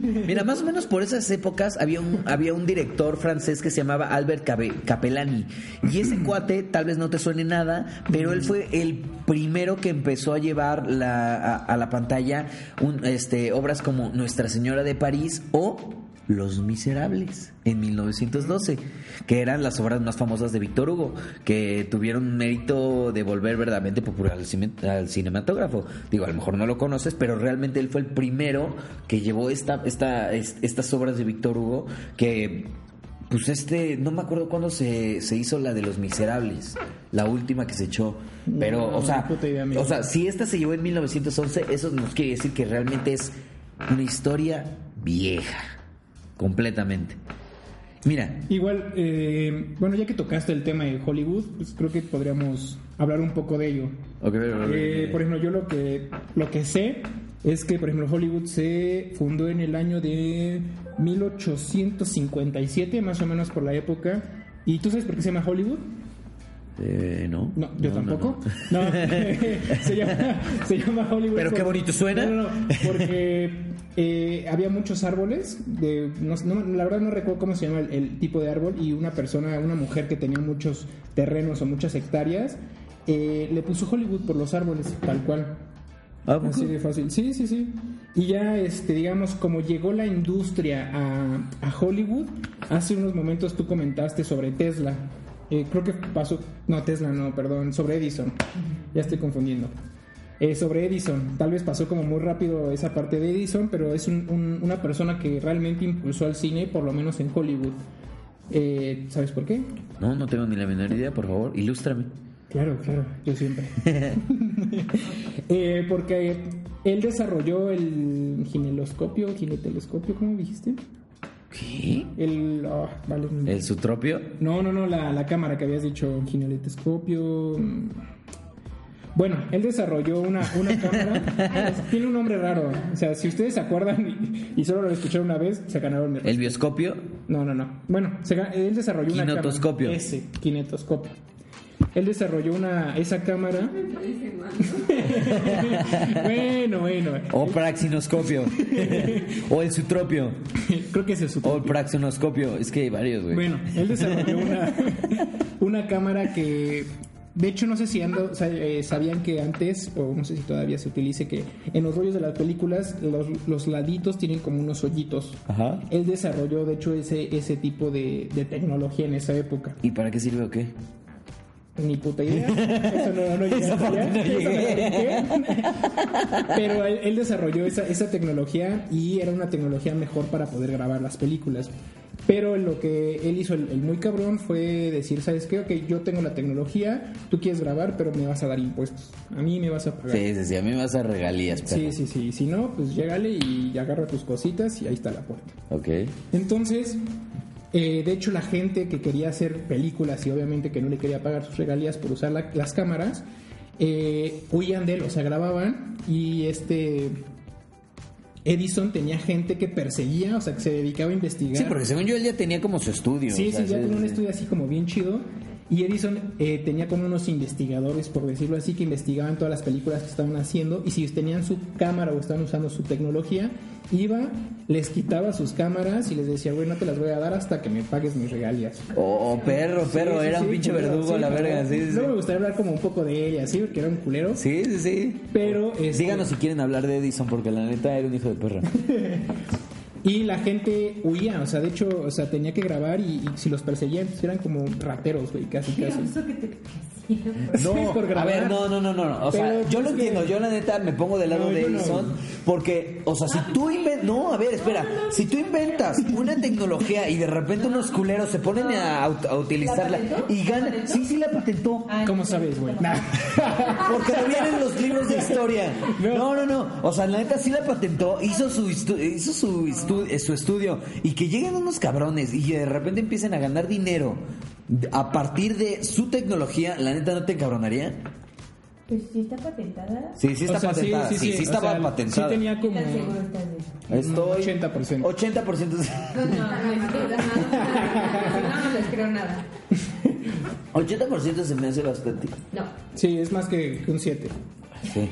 [SPEAKER 2] Mira, más o menos por esas épocas había un, había un director francés que se llamaba Albert Capellani. Y ese cuate, tal vez no te suene nada, pero él fue el primero que empezó a llevar la, a, a la pantalla un, este, obras como Nuestra Señora de París o Los Miserables en 1912, que eran las obras más famosas de Víctor Hugo, que tuvieron un mérito de volver verdaderamente popular al, cine- al cinematógrafo. Digo, a lo mejor no lo conoces, pero realmente él fue el primero que llevó esta, esta, es- estas obras de Víctor Hugo que pues este, no me acuerdo cuándo se, se hizo la de Los Miserables, la última que se echó. Pero,
[SPEAKER 1] No,
[SPEAKER 2] o sea,
[SPEAKER 1] idea,
[SPEAKER 2] o sea, si esta se llevó en 1911, eso nos quiere decir que realmente es una historia vieja, completamente. Mira,
[SPEAKER 1] Igual, eh, bueno, ya que tocaste el tema de Hollywood, pues creo que podríamos hablar un poco de ello.
[SPEAKER 2] ok,
[SPEAKER 1] Eh, por ejemplo, yo lo que, lo que sé es que, por ejemplo, Hollywood se fundó en el año de 1857, más o menos por la época. ¿Y tú sabes por qué se llama Hollywood?
[SPEAKER 2] Eh, no.
[SPEAKER 1] No, yo tampoco. No, se, llama, se llama Hollywood.
[SPEAKER 2] Pero qué bonito suena.
[SPEAKER 1] No, no, no, porque eh, había muchos árboles. De, no, no, la verdad no recuerdo cómo se llama el, el tipo de árbol. Y una persona, una mujer que tenía muchos terrenos o muchas hectáreas, eh, le puso Hollywood por los árboles, tal cual.
[SPEAKER 2] ¿A poco?
[SPEAKER 1] Así de fácil. Sí, sí, sí. Y ya, este, digamos, como llegó la industria a, a Hollywood, hace unos momentos tú comentaste sobre Tesla. Eh, creo que pasó, no, Tesla no, perdón, sobre Edison. Ya estoy confundiendo. Eh, sobre Edison, tal vez pasó como muy rápido esa parte de Edison, pero es un- un- una persona que realmente impulsó al cine, por lo menos en Hollywood. Eh, ¿Sabes por qué?
[SPEAKER 2] No, no tengo ni la menor idea, por favor, ilústrame.
[SPEAKER 1] Claro, claro, yo siempre. Eh, porque él desarrolló el gineloscopio, ginetelescopio, ¿cómo dijiste?
[SPEAKER 2] ¿Qué?
[SPEAKER 1] El. vale.
[SPEAKER 2] ¿El sutropio?
[SPEAKER 1] No, no, no, la, la cámara que habías dicho, gineletoscopio. mm. Bueno, él desarrolló una, una cámara. Tiene un nombre raro. O sea, si ustedes se acuerdan y, y solo lo escucharon una vez, se ganaron mi
[SPEAKER 2] ¿El bioscopio?
[SPEAKER 1] no, no, no. Bueno, se él desarrolló una cámara.
[SPEAKER 2] Kinetoscopio.
[SPEAKER 1] Ese, kinetoscopio. Él desarrolló una esa cámara. bueno, bueno.
[SPEAKER 2] ¿O praxinoscopio? ¿O el sutropio?
[SPEAKER 1] Creo que es su
[SPEAKER 2] ¿O el praxinoscopio? Es que hay varios, güey.
[SPEAKER 1] Bueno, él desarrolló una, una cámara que, de hecho, no sé si ando, eh, sabían que antes, o no sé si todavía se utilice, que en los rollos de las películas los, los laditos tienen como unos hoyitos.
[SPEAKER 2] Ajá.
[SPEAKER 1] Él desarrolló, de hecho, ese, ese tipo de, de tecnología en esa época.
[SPEAKER 2] ¿Y para qué sirve o qué?
[SPEAKER 1] Ni puta idea. Eso no, no llegué hasta allá.
[SPEAKER 2] no llegué.
[SPEAKER 1] Pero él, él desarrolló esa, esa tecnología y era una tecnología mejor para poder grabar las películas. Pero lo que él hizo, el, el muy cabrón, fue decir, ¿sabes qué? Ok, yo tengo la tecnología, tú quieres grabar, pero me vas a dar impuestos. A mí me vas a pagar.
[SPEAKER 2] Sí, sí, sí, a mí me vas a regalías,
[SPEAKER 1] Sí,
[SPEAKER 2] perro.
[SPEAKER 1] sí, sí. Si no, pues llégale y agarra tus cositas y ahí está la puerta.
[SPEAKER 2] Ok.
[SPEAKER 1] Entonces, eh, de hecho, la gente que quería hacer películas y obviamente que no le quería pagar sus regalías por usar la- las cámaras, eh, huían de él, o sea, grababan y este Edison tenía gente que perseguía, o sea, que se dedicaba a investigar.
[SPEAKER 2] Sí, porque según yo él ya tenía como su estudio.
[SPEAKER 1] Sí,
[SPEAKER 2] o sea,
[SPEAKER 1] sí, ya tenía un estudio así como bien chido. Y Edison eh, tenía como unos investigadores, por decirlo así, que investigaban todas las películas que estaban haciendo. Y si tenían su cámara o estaban usando su tecnología, iba, les quitaba sus cámaras y les decía, güey, no te las voy a dar hasta que me pagues mis regalías.
[SPEAKER 2] Oh, oh, perro, perro,
[SPEAKER 1] Sí, sí,
[SPEAKER 2] era un
[SPEAKER 1] sí,
[SPEAKER 2] pinche verdugo
[SPEAKER 1] sí,
[SPEAKER 2] la verga. Sí, sí,
[SPEAKER 1] No me
[SPEAKER 2] sí.
[SPEAKER 1] gustaría hablar como un poco de él y así, porque era un culero.
[SPEAKER 2] Sí, sí, sí.
[SPEAKER 1] Pero. este,
[SPEAKER 2] Díganos si quieren hablar de Edison, porque la neta era un hijo de perra.
[SPEAKER 1] Y la gente huía, o sea, de hecho, o sea, tenía que grabar y, y si los perseguían, pues eran como rateros, güey, casi,
[SPEAKER 3] ¿Qué
[SPEAKER 1] casi.
[SPEAKER 3] oso que te
[SPEAKER 1] Sí, por
[SPEAKER 2] a ver, no, no, no, no. no. O sea,
[SPEAKER 1] Pero
[SPEAKER 2] yo lo
[SPEAKER 1] que-
[SPEAKER 2] entiendo. Yo, la neta, me pongo del lado
[SPEAKER 1] No,
[SPEAKER 2] de
[SPEAKER 1] no.
[SPEAKER 2] Edison. Porque, o sea, si tú inventas. No, a ver, espera. Si tú inventas una tecnología y de repente unos culeros se ponen a, ut- a utilizarla y ganan. Sí, sí, la patentó.
[SPEAKER 3] Ah,
[SPEAKER 1] ¿Cómo
[SPEAKER 3] no,
[SPEAKER 1] sabes, güey?
[SPEAKER 3] no.
[SPEAKER 1] Nah.
[SPEAKER 2] Porque lo vienen en los libros de historia. No, no, no. O sea, la neta sí la patentó, hizo su estu- hizo su, estu- eh, su estudio y que lleguen unos cabrones y de repente empiecen a ganar dinero a partir de su tecnología, la neta no te encabronaría.
[SPEAKER 3] Pues sí está patentada.
[SPEAKER 2] Sí, sí está
[SPEAKER 1] O sea,
[SPEAKER 2] patentada. Sí, sí,
[SPEAKER 1] o
[SPEAKER 2] estaba
[SPEAKER 1] sea,
[SPEAKER 2] patentada.
[SPEAKER 1] Sí tenía
[SPEAKER 3] ¿Qué
[SPEAKER 1] como...
[SPEAKER 2] Estoy
[SPEAKER 1] 80%.
[SPEAKER 2] 80%
[SPEAKER 3] No, no, no, no, no les creo nada.
[SPEAKER 2] 80% se me hace bastante.
[SPEAKER 3] No.
[SPEAKER 1] Sí, es más que que un 7.
[SPEAKER 2] Sí.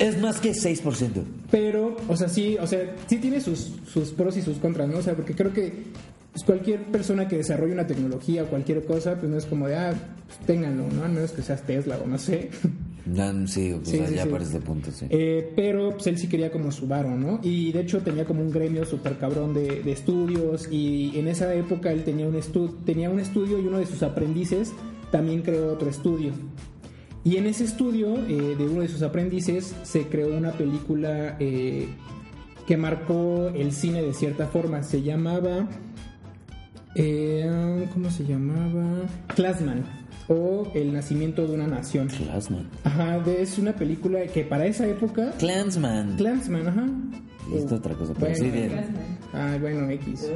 [SPEAKER 2] es más que 6%.
[SPEAKER 1] Pero, o sea, sí, o sea, sí tiene sus, sus pros y sus contras, ¿no? O sea, porque creo que pues, cualquier persona que desarrolle una tecnología o cualquier cosa, pues no es como de, ah, pues, ténganlo, ¿no? A menos que seas Tesla o no sé.
[SPEAKER 2] No, sí,
[SPEAKER 1] Sí,
[SPEAKER 2] sea,
[SPEAKER 1] sí,
[SPEAKER 2] ya
[SPEAKER 1] sí.
[SPEAKER 2] para este punto, sí.
[SPEAKER 1] Eh, pero pues él sí quería como su varo, ¿no? Y de hecho tenía como un gremio súper cabrón de, de estudios y en esa época él tenía un, tenía un estudio y uno de sus aprendices también creó otro estudio. Y en ese estudio eh, de uno de sus aprendices se creó una película eh, que marcó el cine de cierta forma. Se llamaba... eh, ¿Cómo se llamaba? Classman o El nacimiento de una nación.
[SPEAKER 2] Clansman.
[SPEAKER 1] Ajá, de- es una película que para esa época.
[SPEAKER 2] Clansman.
[SPEAKER 1] Clansman, ajá.
[SPEAKER 2] Listo,
[SPEAKER 1] Oh,
[SPEAKER 2] otra cosa, pero
[SPEAKER 1] bueno,
[SPEAKER 2] sí, bien.
[SPEAKER 1] Ah, bueno, X.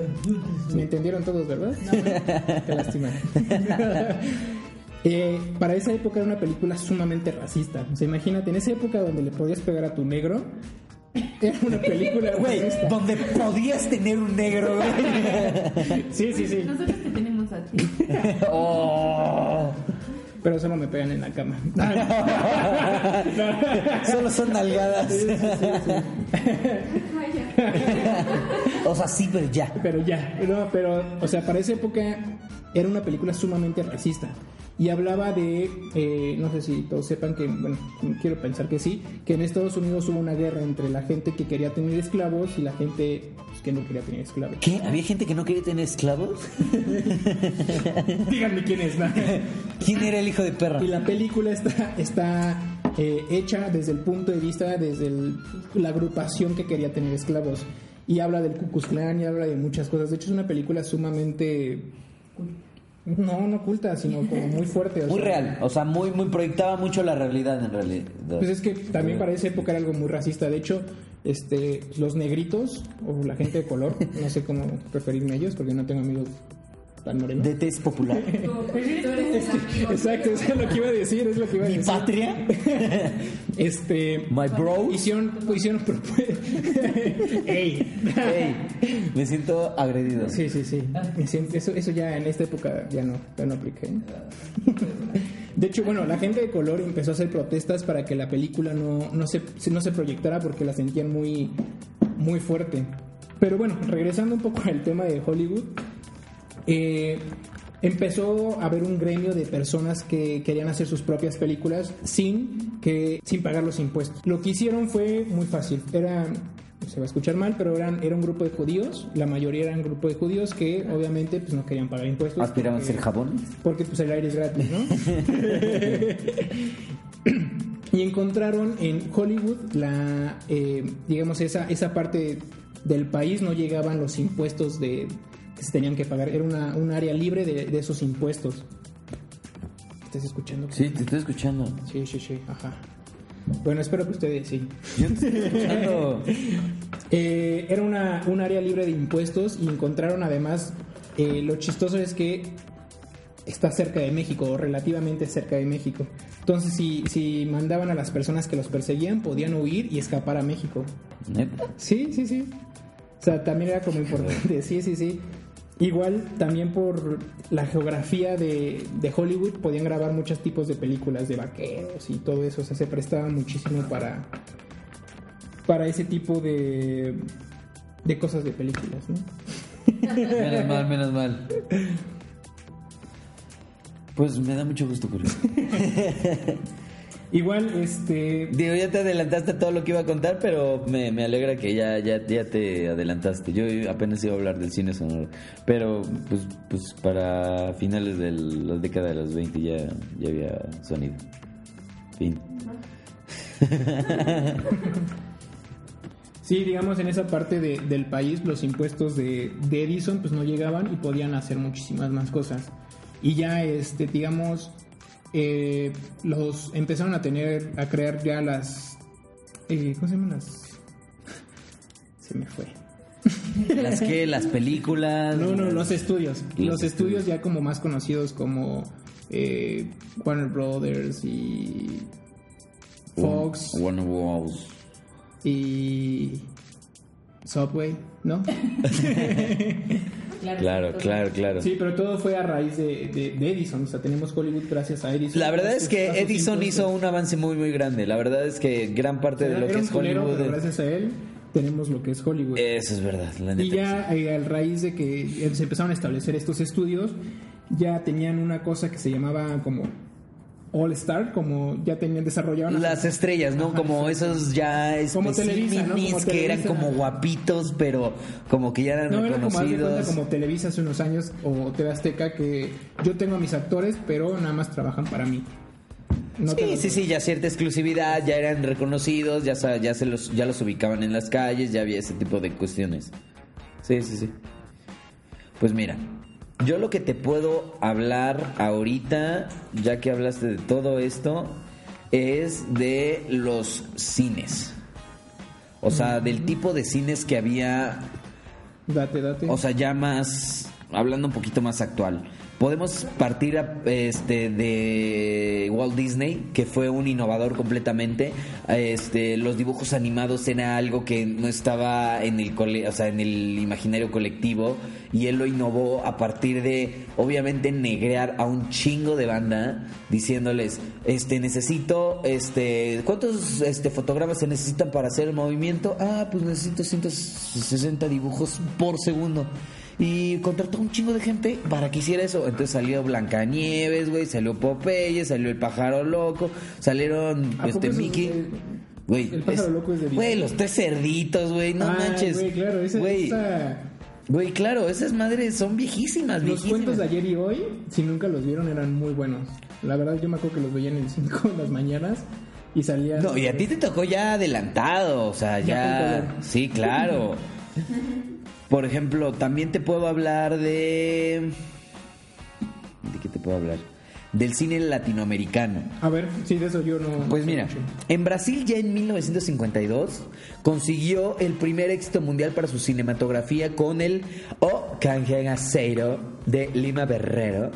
[SPEAKER 1] ¿Me entendieron todos, verdad? Qué lástima. Eh, para esa época era una película sumamente racista. O sea, imagínate, en esa época donde le podías pegar a tu negro, era una película
[SPEAKER 2] Güey, donde podías tener un negro, güey.
[SPEAKER 1] Sí, sí, sí.
[SPEAKER 3] Nosotros te tenemos a ti.
[SPEAKER 2] Oh.
[SPEAKER 1] Pero solo me pegan en la cama.
[SPEAKER 2] Solo son nalgadas. o sea, sí, pero ya.
[SPEAKER 1] Pero ya, no, pero, o sea, para esa época era una película sumamente racista. Y hablaba de, eh, no sé si todos sepan que, bueno, quiero pensar que sí, que en Estados Unidos hubo una guerra entre la gente que quería tener esclavos y la gente pues, que no quería tener esclavos.
[SPEAKER 2] ¿Qué? ¿Había gente que no quería tener esclavos?
[SPEAKER 1] Díganme quién es, ¿no?
[SPEAKER 2] ¿Quién era el hijo de perra?
[SPEAKER 1] Y la película está, está eh, hecha desde el punto de vista, desde el- la agrupación que quería tener esclavos. Y habla del Ku Klux Klan y habla de muchas cosas. De hecho, es una película sumamente... No, no oculta, sino como muy fuerte. o
[SPEAKER 2] Muy
[SPEAKER 1] sea,
[SPEAKER 2] real, o sea, muy, muy proyectaba mucho la realidad en realidad.
[SPEAKER 1] Pues es que también para esa época era algo muy racista. De hecho, este, los negritos o la gente de color, no sé cómo referirme a ellos porque no tengo amigos tan morenos.
[SPEAKER 2] De test popular.
[SPEAKER 1] Exacto, eso es lo que iba a decir, es lo que iba a
[SPEAKER 2] Mi
[SPEAKER 1] decir.
[SPEAKER 2] patria.
[SPEAKER 1] Este,
[SPEAKER 2] My bro.
[SPEAKER 1] hicieron, hicieron Ey.
[SPEAKER 2] Ey, me siento agredido.
[SPEAKER 1] Sí, sí, sí. Me siento- Eso, eso ya en esta época ya no, ya no aplica. ¿eh? De hecho, bueno, la gente de color empezó a hacer protestas para que la película no, no, se, no se proyectara porque la sentían muy, muy fuerte. Pero bueno, regresando un poco al tema de Hollywood, eh, empezó a haber un gremio de personas que querían hacer sus propias películas sin, que, sin pagar los impuestos. Lo que hicieron fue muy fácil. Era se va a escuchar mal, pero eran, era un grupo de judíos, la mayoría eran un grupo de judíos que obviamente pues no querían pagar impuestos.
[SPEAKER 2] Aspiraban a ser jabones.
[SPEAKER 1] porque pues el aire es gratis, ¿no? y encontraron en Hollywood la, eh, digamos, esa, esa parte del país no llegaban los impuestos de que se tenían que pagar. Era una, un área libre de, de esos impuestos. ¿Estás escuchando?
[SPEAKER 2] Sí, te estoy escuchando.
[SPEAKER 1] Sí, sí, sí, ajá. Bueno, espero que ustedes sí.
[SPEAKER 2] Yo te estoy escuchando.
[SPEAKER 1] Eh, era una, un área libre de impuestos y encontraron además, eh, lo chistoso es que está cerca de México, o relativamente cerca de México. Entonces, si, si mandaban a las personas que los perseguían, podían huir y escapar a México.
[SPEAKER 2] ¿Neta?
[SPEAKER 1] Sí, sí, sí. O sea, también era como importante, sí, sí, sí. Igual, también por la geografía de, de Hollywood, podían grabar muchos tipos de películas de vaqueros y todo eso. O sea, se prestaba muchísimo para, para ese tipo de, de cosas de películas, ¿no?
[SPEAKER 2] Menos mal, menos mal. Pues me da mucho gusto, Julio.
[SPEAKER 1] Igual, este...
[SPEAKER 2] Digo, ya te adelantaste a todo lo que iba a contar, pero me, me alegra que ya, ya, ya te adelantaste. Yo apenas iba a hablar del cine sonoro. Pero, pues, pues para finales de la década de los 20 ya, ya había sonido. Fin.
[SPEAKER 1] Sí, digamos, en esa parte de- del país los impuestos de, de Edison pues no llegaban y podían hacer muchísimas más cosas. Y ya, este, digamos, eh, los empezaron a tener, a crear ya las... eh, ¿Cómo se llaman las...? Se me fue.
[SPEAKER 2] Las que, las películas.
[SPEAKER 1] No, no, los estudios.
[SPEAKER 2] Los
[SPEAKER 1] Los estudios ya como más conocidos como eh, Warner Brothers y Fox
[SPEAKER 2] Warner Bros.
[SPEAKER 1] y Subway, ¿no?
[SPEAKER 2] Claro, claro, claro.
[SPEAKER 1] Sí, pero todo fue a raíz de, de- de Edison. O sea, tenemos Hollywood gracias a Edison.
[SPEAKER 2] La verdad es que Edison hizo un avance muy, muy grande. La verdad es que gran parte de lo que es
[SPEAKER 1] culero,
[SPEAKER 2] Hollywood.
[SPEAKER 1] pero gracias a él tenemos lo que es Hollywood.
[SPEAKER 2] Eso es verdad, la neta.
[SPEAKER 1] Y ya eh, a raíz de que se empezaron a establecer estos estudios, ya tenían una cosa que se llamaba como All Star, como ya tenían desarrollaban
[SPEAKER 2] Las estrellas, ¿no?
[SPEAKER 1] Ajá,
[SPEAKER 2] como
[SPEAKER 1] sí.
[SPEAKER 2] esos ya
[SPEAKER 1] Como Televisa, ¿no? Como
[SPEAKER 2] que eran como guapitos, pero como que ya eran
[SPEAKER 1] No, era como,
[SPEAKER 2] reconocidos.
[SPEAKER 1] como Televisa hace unos años o TV Azteca que yo tengo a mis actores, pero nada más trabajan para mí. No
[SPEAKER 2] Sí, sí, sí, ya cierta exclusividad, ya eran reconocidos, ya, ya, se los, ya los ubicaban en las calles, ya había ese tipo de cuestiones. Sí, sí, sí. Pues mira, yo lo que te puedo hablar ahorita, ya que hablaste de todo esto, es de los cines. O sea, del tipo de cines que había
[SPEAKER 1] Date, date.
[SPEAKER 2] o sea, ya más, hablando un poquito más actual. Podemos partir a- este, de Walt Disney, que fue un innovador completamente. Este, los dibujos animados era algo que no estaba en el, cole- o sea, en el imaginario colectivo y él lo innovó a partir de, obviamente, negrear a un chingo de banda diciéndoles, este, necesito, este, ¿cuántos este, fotogramas se necesitan para hacer el movimiento? Ah, pues necesito 160 dibujos por segundo. Y contrató un chingo de gente para que hiciera eso. Entonces salió Blancanieves, güey, salió Popeye, salió El Pájaro Loco, salieron
[SPEAKER 1] ¿A poco
[SPEAKER 2] este Mickey.
[SPEAKER 1] de-
[SPEAKER 2] Güey,
[SPEAKER 1] El Pájaro
[SPEAKER 2] es-
[SPEAKER 1] Loco es de
[SPEAKER 2] Güey, los tres cerditos, güey, no
[SPEAKER 1] Ah,
[SPEAKER 2] manches.
[SPEAKER 1] Güey, claro, esa,
[SPEAKER 2] Güey,
[SPEAKER 1] esa-
[SPEAKER 2] güey, claro, esas madres son viejísimas,
[SPEAKER 1] Los
[SPEAKER 2] viejísimas.
[SPEAKER 1] cuentos de ayer y hoy, si nunca los vieron, eran muy buenos. La verdad, yo me acuerdo que los veía en el 5 en las mañanas y salían.
[SPEAKER 2] No, y a ti te tocó ya adelantado, o sea,
[SPEAKER 1] Ya
[SPEAKER 2] ya... Sí, claro. Por ejemplo, también te puedo hablar de... ¿De qué te puedo hablar? Del cine latinoamericano.
[SPEAKER 1] A ver, sí, de eso yo no.
[SPEAKER 2] Pues mira, en Brasil ya en 1952 consiguió el primer éxito mundial para su cinematografía con el O Canjegaceiro de Lima Berrero,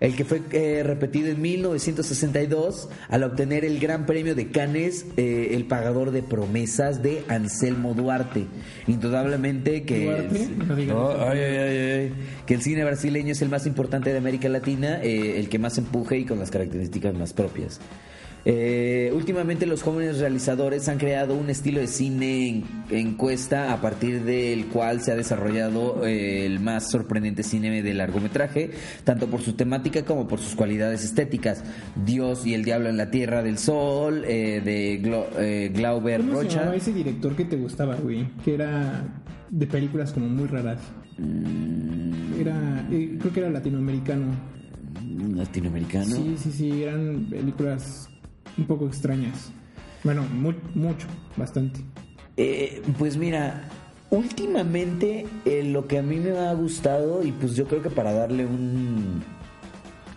[SPEAKER 2] el que fue eh, repetido en 1962 al obtener el Gran Premio de Cannes, eh, el pagador de promesas de Anselmo Duarte. Indudablemente que...
[SPEAKER 1] ¿Duarte? No
[SPEAKER 2] Oh, ay, ay, ay. que el cine brasileño es el más importante de América Latina, eh, el que más empuje y con las características más propias. Eh, últimamente los jóvenes realizadores han creado un estilo de cine en- encuesta a partir del cual se ha desarrollado eh, el más sorprendente cine de largometraje, tanto por su temática como por sus cualidades estéticas. Dios y el Diablo en la Tierra del Sol, eh, de Glo- eh, Glauber
[SPEAKER 1] ¿Cómo
[SPEAKER 2] Rocha.
[SPEAKER 1] llamaba ese director que te gustaba, güey? Que era de películas como muy raras.
[SPEAKER 2] Mm,
[SPEAKER 1] Era, eh, creo que era latinoamericano.
[SPEAKER 2] latinoamericano.
[SPEAKER 1] Sí, sí, sí, eran películas un poco extrañas. Bueno, mu- mucho, bastante.
[SPEAKER 2] Eh, pues mira, últimamente eh, lo que a mí me ha gustado, y pues yo creo que para darle un,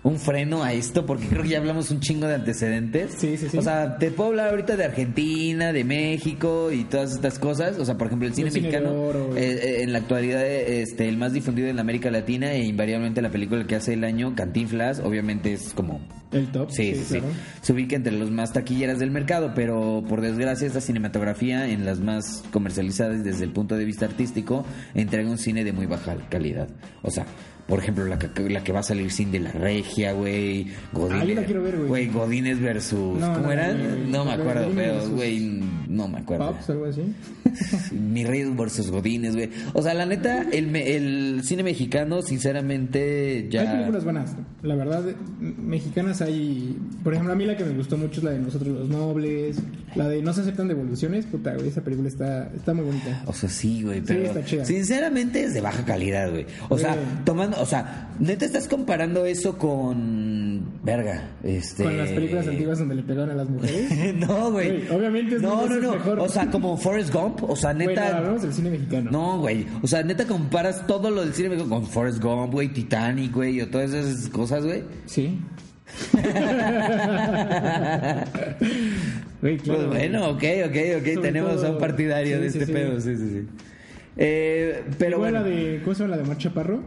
[SPEAKER 2] un freno a esto, porque creo que ya hablamos un chingo de antecedentes.
[SPEAKER 1] Sí, sí, sí.
[SPEAKER 2] O sea, te puedo hablar ahorita de Argentina, de México y todas estas cosas. O sea, por ejemplo, el cine
[SPEAKER 1] El cine
[SPEAKER 2] mexicano,
[SPEAKER 1] oro.
[SPEAKER 2] eh, eh, en la actualidad, este, el más difundido en América Latina e invariablemente la película que hace el año, Cantinflas, obviamente es como
[SPEAKER 1] El top.
[SPEAKER 2] Sí, sí, sí.
[SPEAKER 1] claro.
[SPEAKER 2] Se ubica entre los más taquilleras del mercado, pero por desgracia esta cinematografía en las más comercializadas desde el punto de vista artístico entrega un cine de muy baja calidad. O sea, por ejemplo, la que, la que va a salir sin de la regia, güey. Godínez.
[SPEAKER 1] Ah, yo la quiero ver, güey.
[SPEAKER 2] Godínez versus...
[SPEAKER 1] No,
[SPEAKER 2] ¿Cómo
[SPEAKER 1] no,
[SPEAKER 2] eran?
[SPEAKER 1] güey.
[SPEAKER 2] No me acuerdo, pero, güey, no me acuerdo.
[SPEAKER 1] Pops, algo así.
[SPEAKER 2] Mi rey versus Godínez, güey. O sea, la neta, el, me- el cine mexicano, sinceramente, ya...
[SPEAKER 1] Hay películas buenas. La verdad, mexicanas hay. Por ejemplo, a mí la que me gustó mucho es la de Nosotros los Nobles. La de No se aceptan devoluciones. Puta, güey, esa película está, está muy bonita.
[SPEAKER 2] O sea, sí, güey, pero
[SPEAKER 1] está chida.
[SPEAKER 2] sinceramente es de baja calidad, güey. O sea, tomando, o sea, neta estás comparando eso con verga, este
[SPEAKER 1] Con las películas antiguas donde le pegaban a las mujeres.
[SPEAKER 2] no, güey.
[SPEAKER 1] Obviamente es
[SPEAKER 2] No, no, no.
[SPEAKER 1] mejor.
[SPEAKER 2] O sea, como Forrest Gump, o sea, neta
[SPEAKER 1] hablamos del cine mexicano.
[SPEAKER 2] no, güey. O sea, neta comparas todo lo del cine mexicano con Forrest Gump, güey, Titanic, güey, o todas esas cosas, güey.
[SPEAKER 1] Sí.
[SPEAKER 2] Pues
[SPEAKER 1] claro,
[SPEAKER 2] bueno, ok, ok, ok.
[SPEAKER 1] Sobre
[SPEAKER 2] Tenemos a un
[SPEAKER 1] todo-
[SPEAKER 2] partidario
[SPEAKER 1] sí,
[SPEAKER 2] de este
[SPEAKER 1] sí.
[SPEAKER 2] pedo, sí, sí, sí. Eh, pero
[SPEAKER 1] Igual
[SPEAKER 2] bueno.
[SPEAKER 1] la de. ¿Cómo se llama la de Mar Chaparro?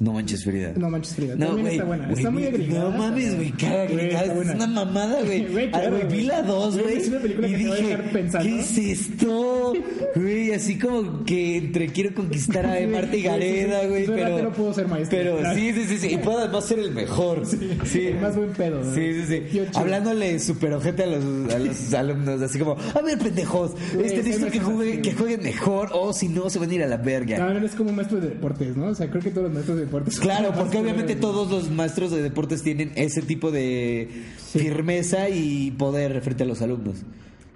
[SPEAKER 2] No manches, Frida.
[SPEAKER 1] No manches, Frida.
[SPEAKER 2] No,
[SPEAKER 1] También
[SPEAKER 2] güey,
[SPEAKER 1] está buena. está muy agregada.
[SPEAKER 2] No mames, güey, cara agregada, Es una mamada, güey.
[SPEAKER 1] Güey, claro,
[SPEAKER 2] vi la 2,
[SPEAKER 1] Güey,
[SPEAKER 2] güey.
[SPEAKER 1] es una película
[SPEAKER 2] y
[SPEAKER 1] que te va a
[SPEAKER 2] dije,
[SPEAKER 1] dejar pensando.
[SPEAKER 2] ¿qué es esto? Güey, así como que entre quiero conquistar a
[SPEAKER 1] Sí,
[SPEAKER 2] Marta y
[SPEAKER 1] sí, sí,
[SPEAKER 2] Gareda,
[SPEAKER 1] sí.
[SPEAKER 2] güey, pero...
[SPEAKER 1] no puedo ser maestro.
[SPEAKER 2] Pero
[SPEAKER 1] Claro.
[SPEAKER 2] sí, sí, sí, sí. Y puedo además ser el mejor. Sí.
[SPEAKER 1] el más buen pedo, ¿no?
[SPEAKER 2] Sí, sí, sí. Hablándole súper ojete a los, a los alumnos, así como, a ver, pendejos, este, necesito que, jueguen, que jueguen mejor, o si no, se van a ir a la verga.
[SPEAKER 1] También es como un maestro de deportes, ¿no? O sea, creo que todos los maestros de deportes.
[SPEAKER 2] Claro, porque obviamente todos los maestros de deportes tienen ese tipo de firmeza y poder frente a los alumnos.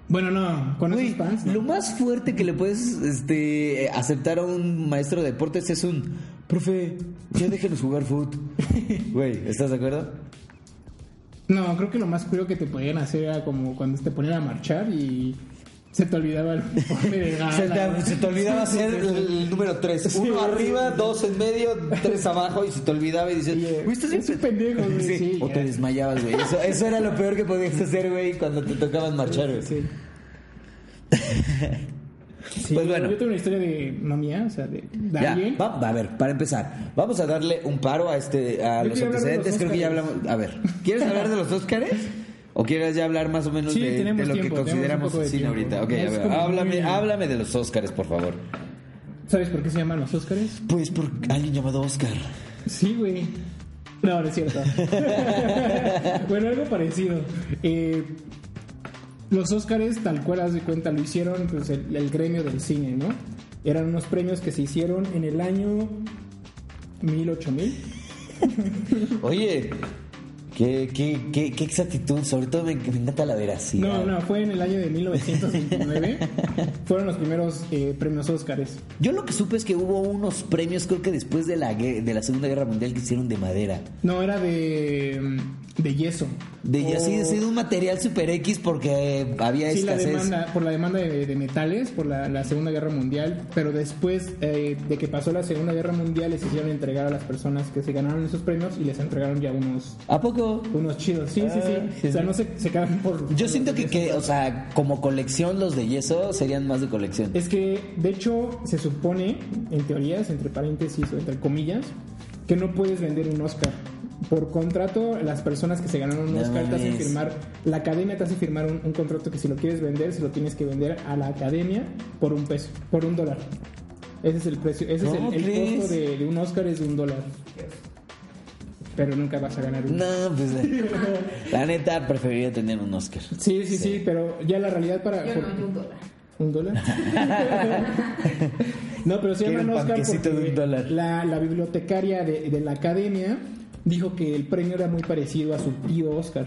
[SPEAKER 1] Bueno, no, con fans. ¿no?
[SPEAKER 2] lo más fuerte que le puedes este, aceptar a un maestro de deportes es un, profe, ya déjenos jugar fútbol. Güey, ¿estás de acuerdo?
[SPEAKER 1] No, creo que lo más cruel que te podían hacer era como cuando te ponían a marchar y se te olvidaba el uniforme de gala.
[SPEAKER 2] Se te,
[SPEAKER 1] güey.
[SPEAKER 2] se te olvidaba hacer
[SPEAKER 1] sí,
[SPEAKER 2] el, el número 3.
[SPEAKER 1] Sí,
[SPEAKER 2] Uno arriba,
[SPEAKER 1] sí.
[SPEAKER 2] dos en medio, tres abajo y se te olvidaba y dices, "Güey, estás
[SPEAKER 1] es
[SPEAKER 2] bien
[SPEAKER 1] un pendejo, güey,
[SPEAKER 2] o te desmayabas, güey. Eso, eso era lo peor que podías hacer, güey, cuando te tocaban marchar, güey.
[SPEAKER 1] Sí.
[SPEAKER 2] Pues bueno.
[SPEAKER 1] Yo tengo una historia de, no mía, o sea, de, de
[SPEAKER 2] Ya,
[SPEAKER 1] alguien.
[SPEAKER 2] va, va, a ver, para empezar, vamos a darle un paro a este a
[SPEAKER 1] Yo
[SPEAKER 2] los antecedentes.
[SPEAKER 1] los
[SPEAKER 2] Creo que ya hablamos. A ver, ¿quieres hablar de los Óscares? ¿O quieres ya hablar más o menos
[SPEAKER 1] Sí,
[SPEAKER 2] de, lo
[SPEAKER 1] tiempo,
[SPEAKER 2] que consideramos cine
[SPEAKER 1] tiempo.
[SPEAKER 2] ahorita? Ok, a ver, háblame, háblame de los Óscares, por favor.
[SPEAKER 1] ¿Sabes por qué se llaman los Óscares?
[SPEAKER 2] Pues por alguien llamado Óscar.
[SPEAKER 1] Sí, güey. No, no es cierto. bueno, algo parecido. Eh, los Óscares, tal cual haz de cuenta, lo hicieron pues, el, el gremio del cine, ¿no? Eran unos premios que se hicieron en el año 1000, 8000.
[SPEAKER 2] Oye, qué, qué, qué, qué exactitud, sobre todo me, me encanta la veracidad.
[SPEAKER 1] No, no, fue en el año de 1929. Fueron los primeros eh, premios Óscares.
[SPEAKER 2] Yo lo que supe es que hubo unos premios, creo que después de la, de la Segunda Guerra Mundial, que hicieron de madera.
[SPEAKER 1] No, era de, mm, de yeso.
[SPEAKER 2] De
[SPEAKER 1] O-
[SPEAKER 2] así, así de un material super X porque había
[SPEAKER 1] Sí, la
[SPEAKER 2] escasez.
[SPEAKER 1] demanda, por la demanda de, de metales, por la, la Segunda Guerra Mundial, pero después eh, de que pasó la Segunda Guerra Mundial les hicieron entregar a las personas que se ganaron esos premios y les entregaron ya unos
[SPEAKER 2] ¿A poco?
[SPEAKER 1] unos chidos. Sí, sí,
[SPEAKER 2] Ah,
[SPEAKER 1] sí.
[SPEAKER 2] sí,
[SPEAKER 1] O sea,
[SPEAKER 2] sí.
[SPEAKER 1] no se, se quedan por...
[SPEAKER 2] Yo siento que, que, o sea, como colección los de yeso serían más de colección.
[SPEAKER 1] Es que, de hecho, se supone, en teorías, entre paréntesis o entre comillas, que no puedes vender un Oscar. Por contrato, las personas que se ganaron un
[SPEAKER 2] No
[SPEAKER 1] Oscar te hacen firmar, la academia te hace firmar un, un contrato que si lo quieres vender, se lo tienes que vender a la academia por un peso, por un dólar. Ese es el precio, ese es
[SPEAKER 2] ¿Cómo
[SPEAKER 1] el, costo de, de un Oscar, es de un dólar. pero nunca vas a ganar uno.
[SPEAKER 2] No, pues la, la neta preferiría tener un Oscar.
[SPEAKER 1] Sí, sí, sí, pero ya la realidad para...
[SPEAKER 3] Yo
[SPEAKER 1] por-
[SPEAKER 3] no, un dólar.
[SPEAKER 1] ¿Un dólar? no, pero se llaman
[SPEAKER 2] un
[SPEAKER 1] Oscar
[SPEAKER 2] panquecito de un dólar.
[SPEAKER 1] La, la bibliotecaria de, de la academia dijo que el premio era muy parecido a su tío Oscar.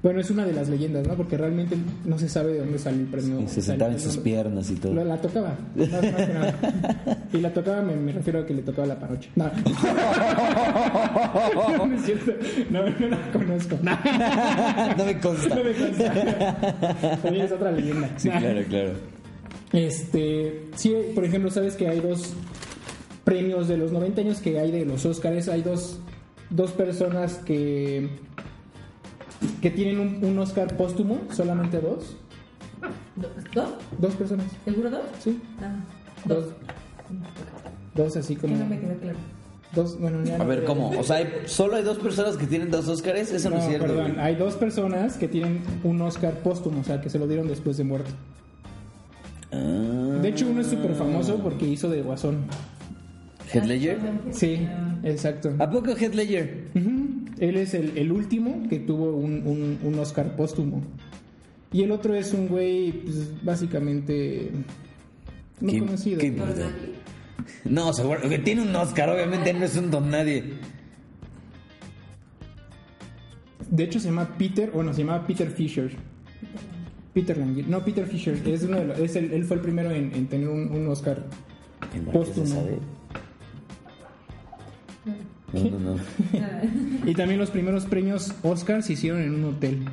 [SPEAKER 1] Bueno, es una de las leyendas, ¿no? Porque realmente no se sabe de dónde salió el premio.
[SPEAKER 2] Y se sentaba en sus piernas y todo.
[SPEAKER 1] La, la tocaba. más- más que nada. Y la tocaba, me, me refiero a que le tocaba la panocha. No. no es cierto. No, no la conozco. No,
[SPEAKER 2] no me consta.
[SPEAKER 1] no me consta. También es otra leyenda.
[SPEAKER 2] Sí, claro, claro.
[SPEAKER 1] Este, sí, por ejemplo, sabes que hay dos premios de los 90 años que hay de los Oscars. Hay dos, dos personas que, que tienen un, un Oscar póstumo, solamente dos.
[SPEAKER 3] ¿Do- ¿Dos?
[SPEAKER 1] Dos personas,
[SPEAKER 3] ¿Seguro dos?
[SPEAKER 1] sí.
[SPEAKER 3] No.
[SPEAKER 1] Dos. Dos así
[SPEAKER 3] Que
[SPEAKER 1] como.
[SPEAKER 3] no me quedó claro.
[SPEAKER 1] Dos, bueno, ya
[SPEAKER 2] A
[SPEAKER 1] no
[SPEAKER 2] ver,
[SPEAKER 1] creo.
[SPEAKER 2] ¿cómo? O sea, ¿hay- ¿solo hay dos personas que tienen dos Oscars? Eso no,
[SPEAKER 1] No,
[SPEAKER 2] es cierto.
[SPEAKER 1] perdón,
[SPEAKER 2] güey.
[SPEAKER 1] hay dos personas que tienen un Oscar póstumo, o sea, que se lo dieron después de muerto.
[SPEAKER 2] Ah.
[SPEAKER 1] De hecho, uno es súper famoso porque hizo de Guasón.
[SPEAKER 2] ¿Heath Ledger?
[SPEAKER 1] Sí, exacto.
[SPEAKER 2] ¿A poco Ledger?
[SPEAKER 1] Ujú. Él es el, el último que tuvo un, un- un Oscar póstumo. Y el otro es un güey, pues, básicamente no
[SPEAKER 2] ¿Qué-
[SPEAKER 1] conocido.
[SPEAKER 2] qué? No, seguro que tiene un Oscar, obviamente no es un don nadie.
[SPEAKER 1] De hecho, se llama Peter, bueno, se llama Peter Fisher. Peter Lange. No, Peter Fisher. Es uno de los- es el- él fue el primero en, en tener un, un Oscar
[SPEAKER 2] ¿En verdad se
[SPEAKER 1] póstumo.
[SPEAKER 2] Sabe? No, no, no.
[SPEAKER 1] Y también los primeros premios Oscar se hicieron en un hotel.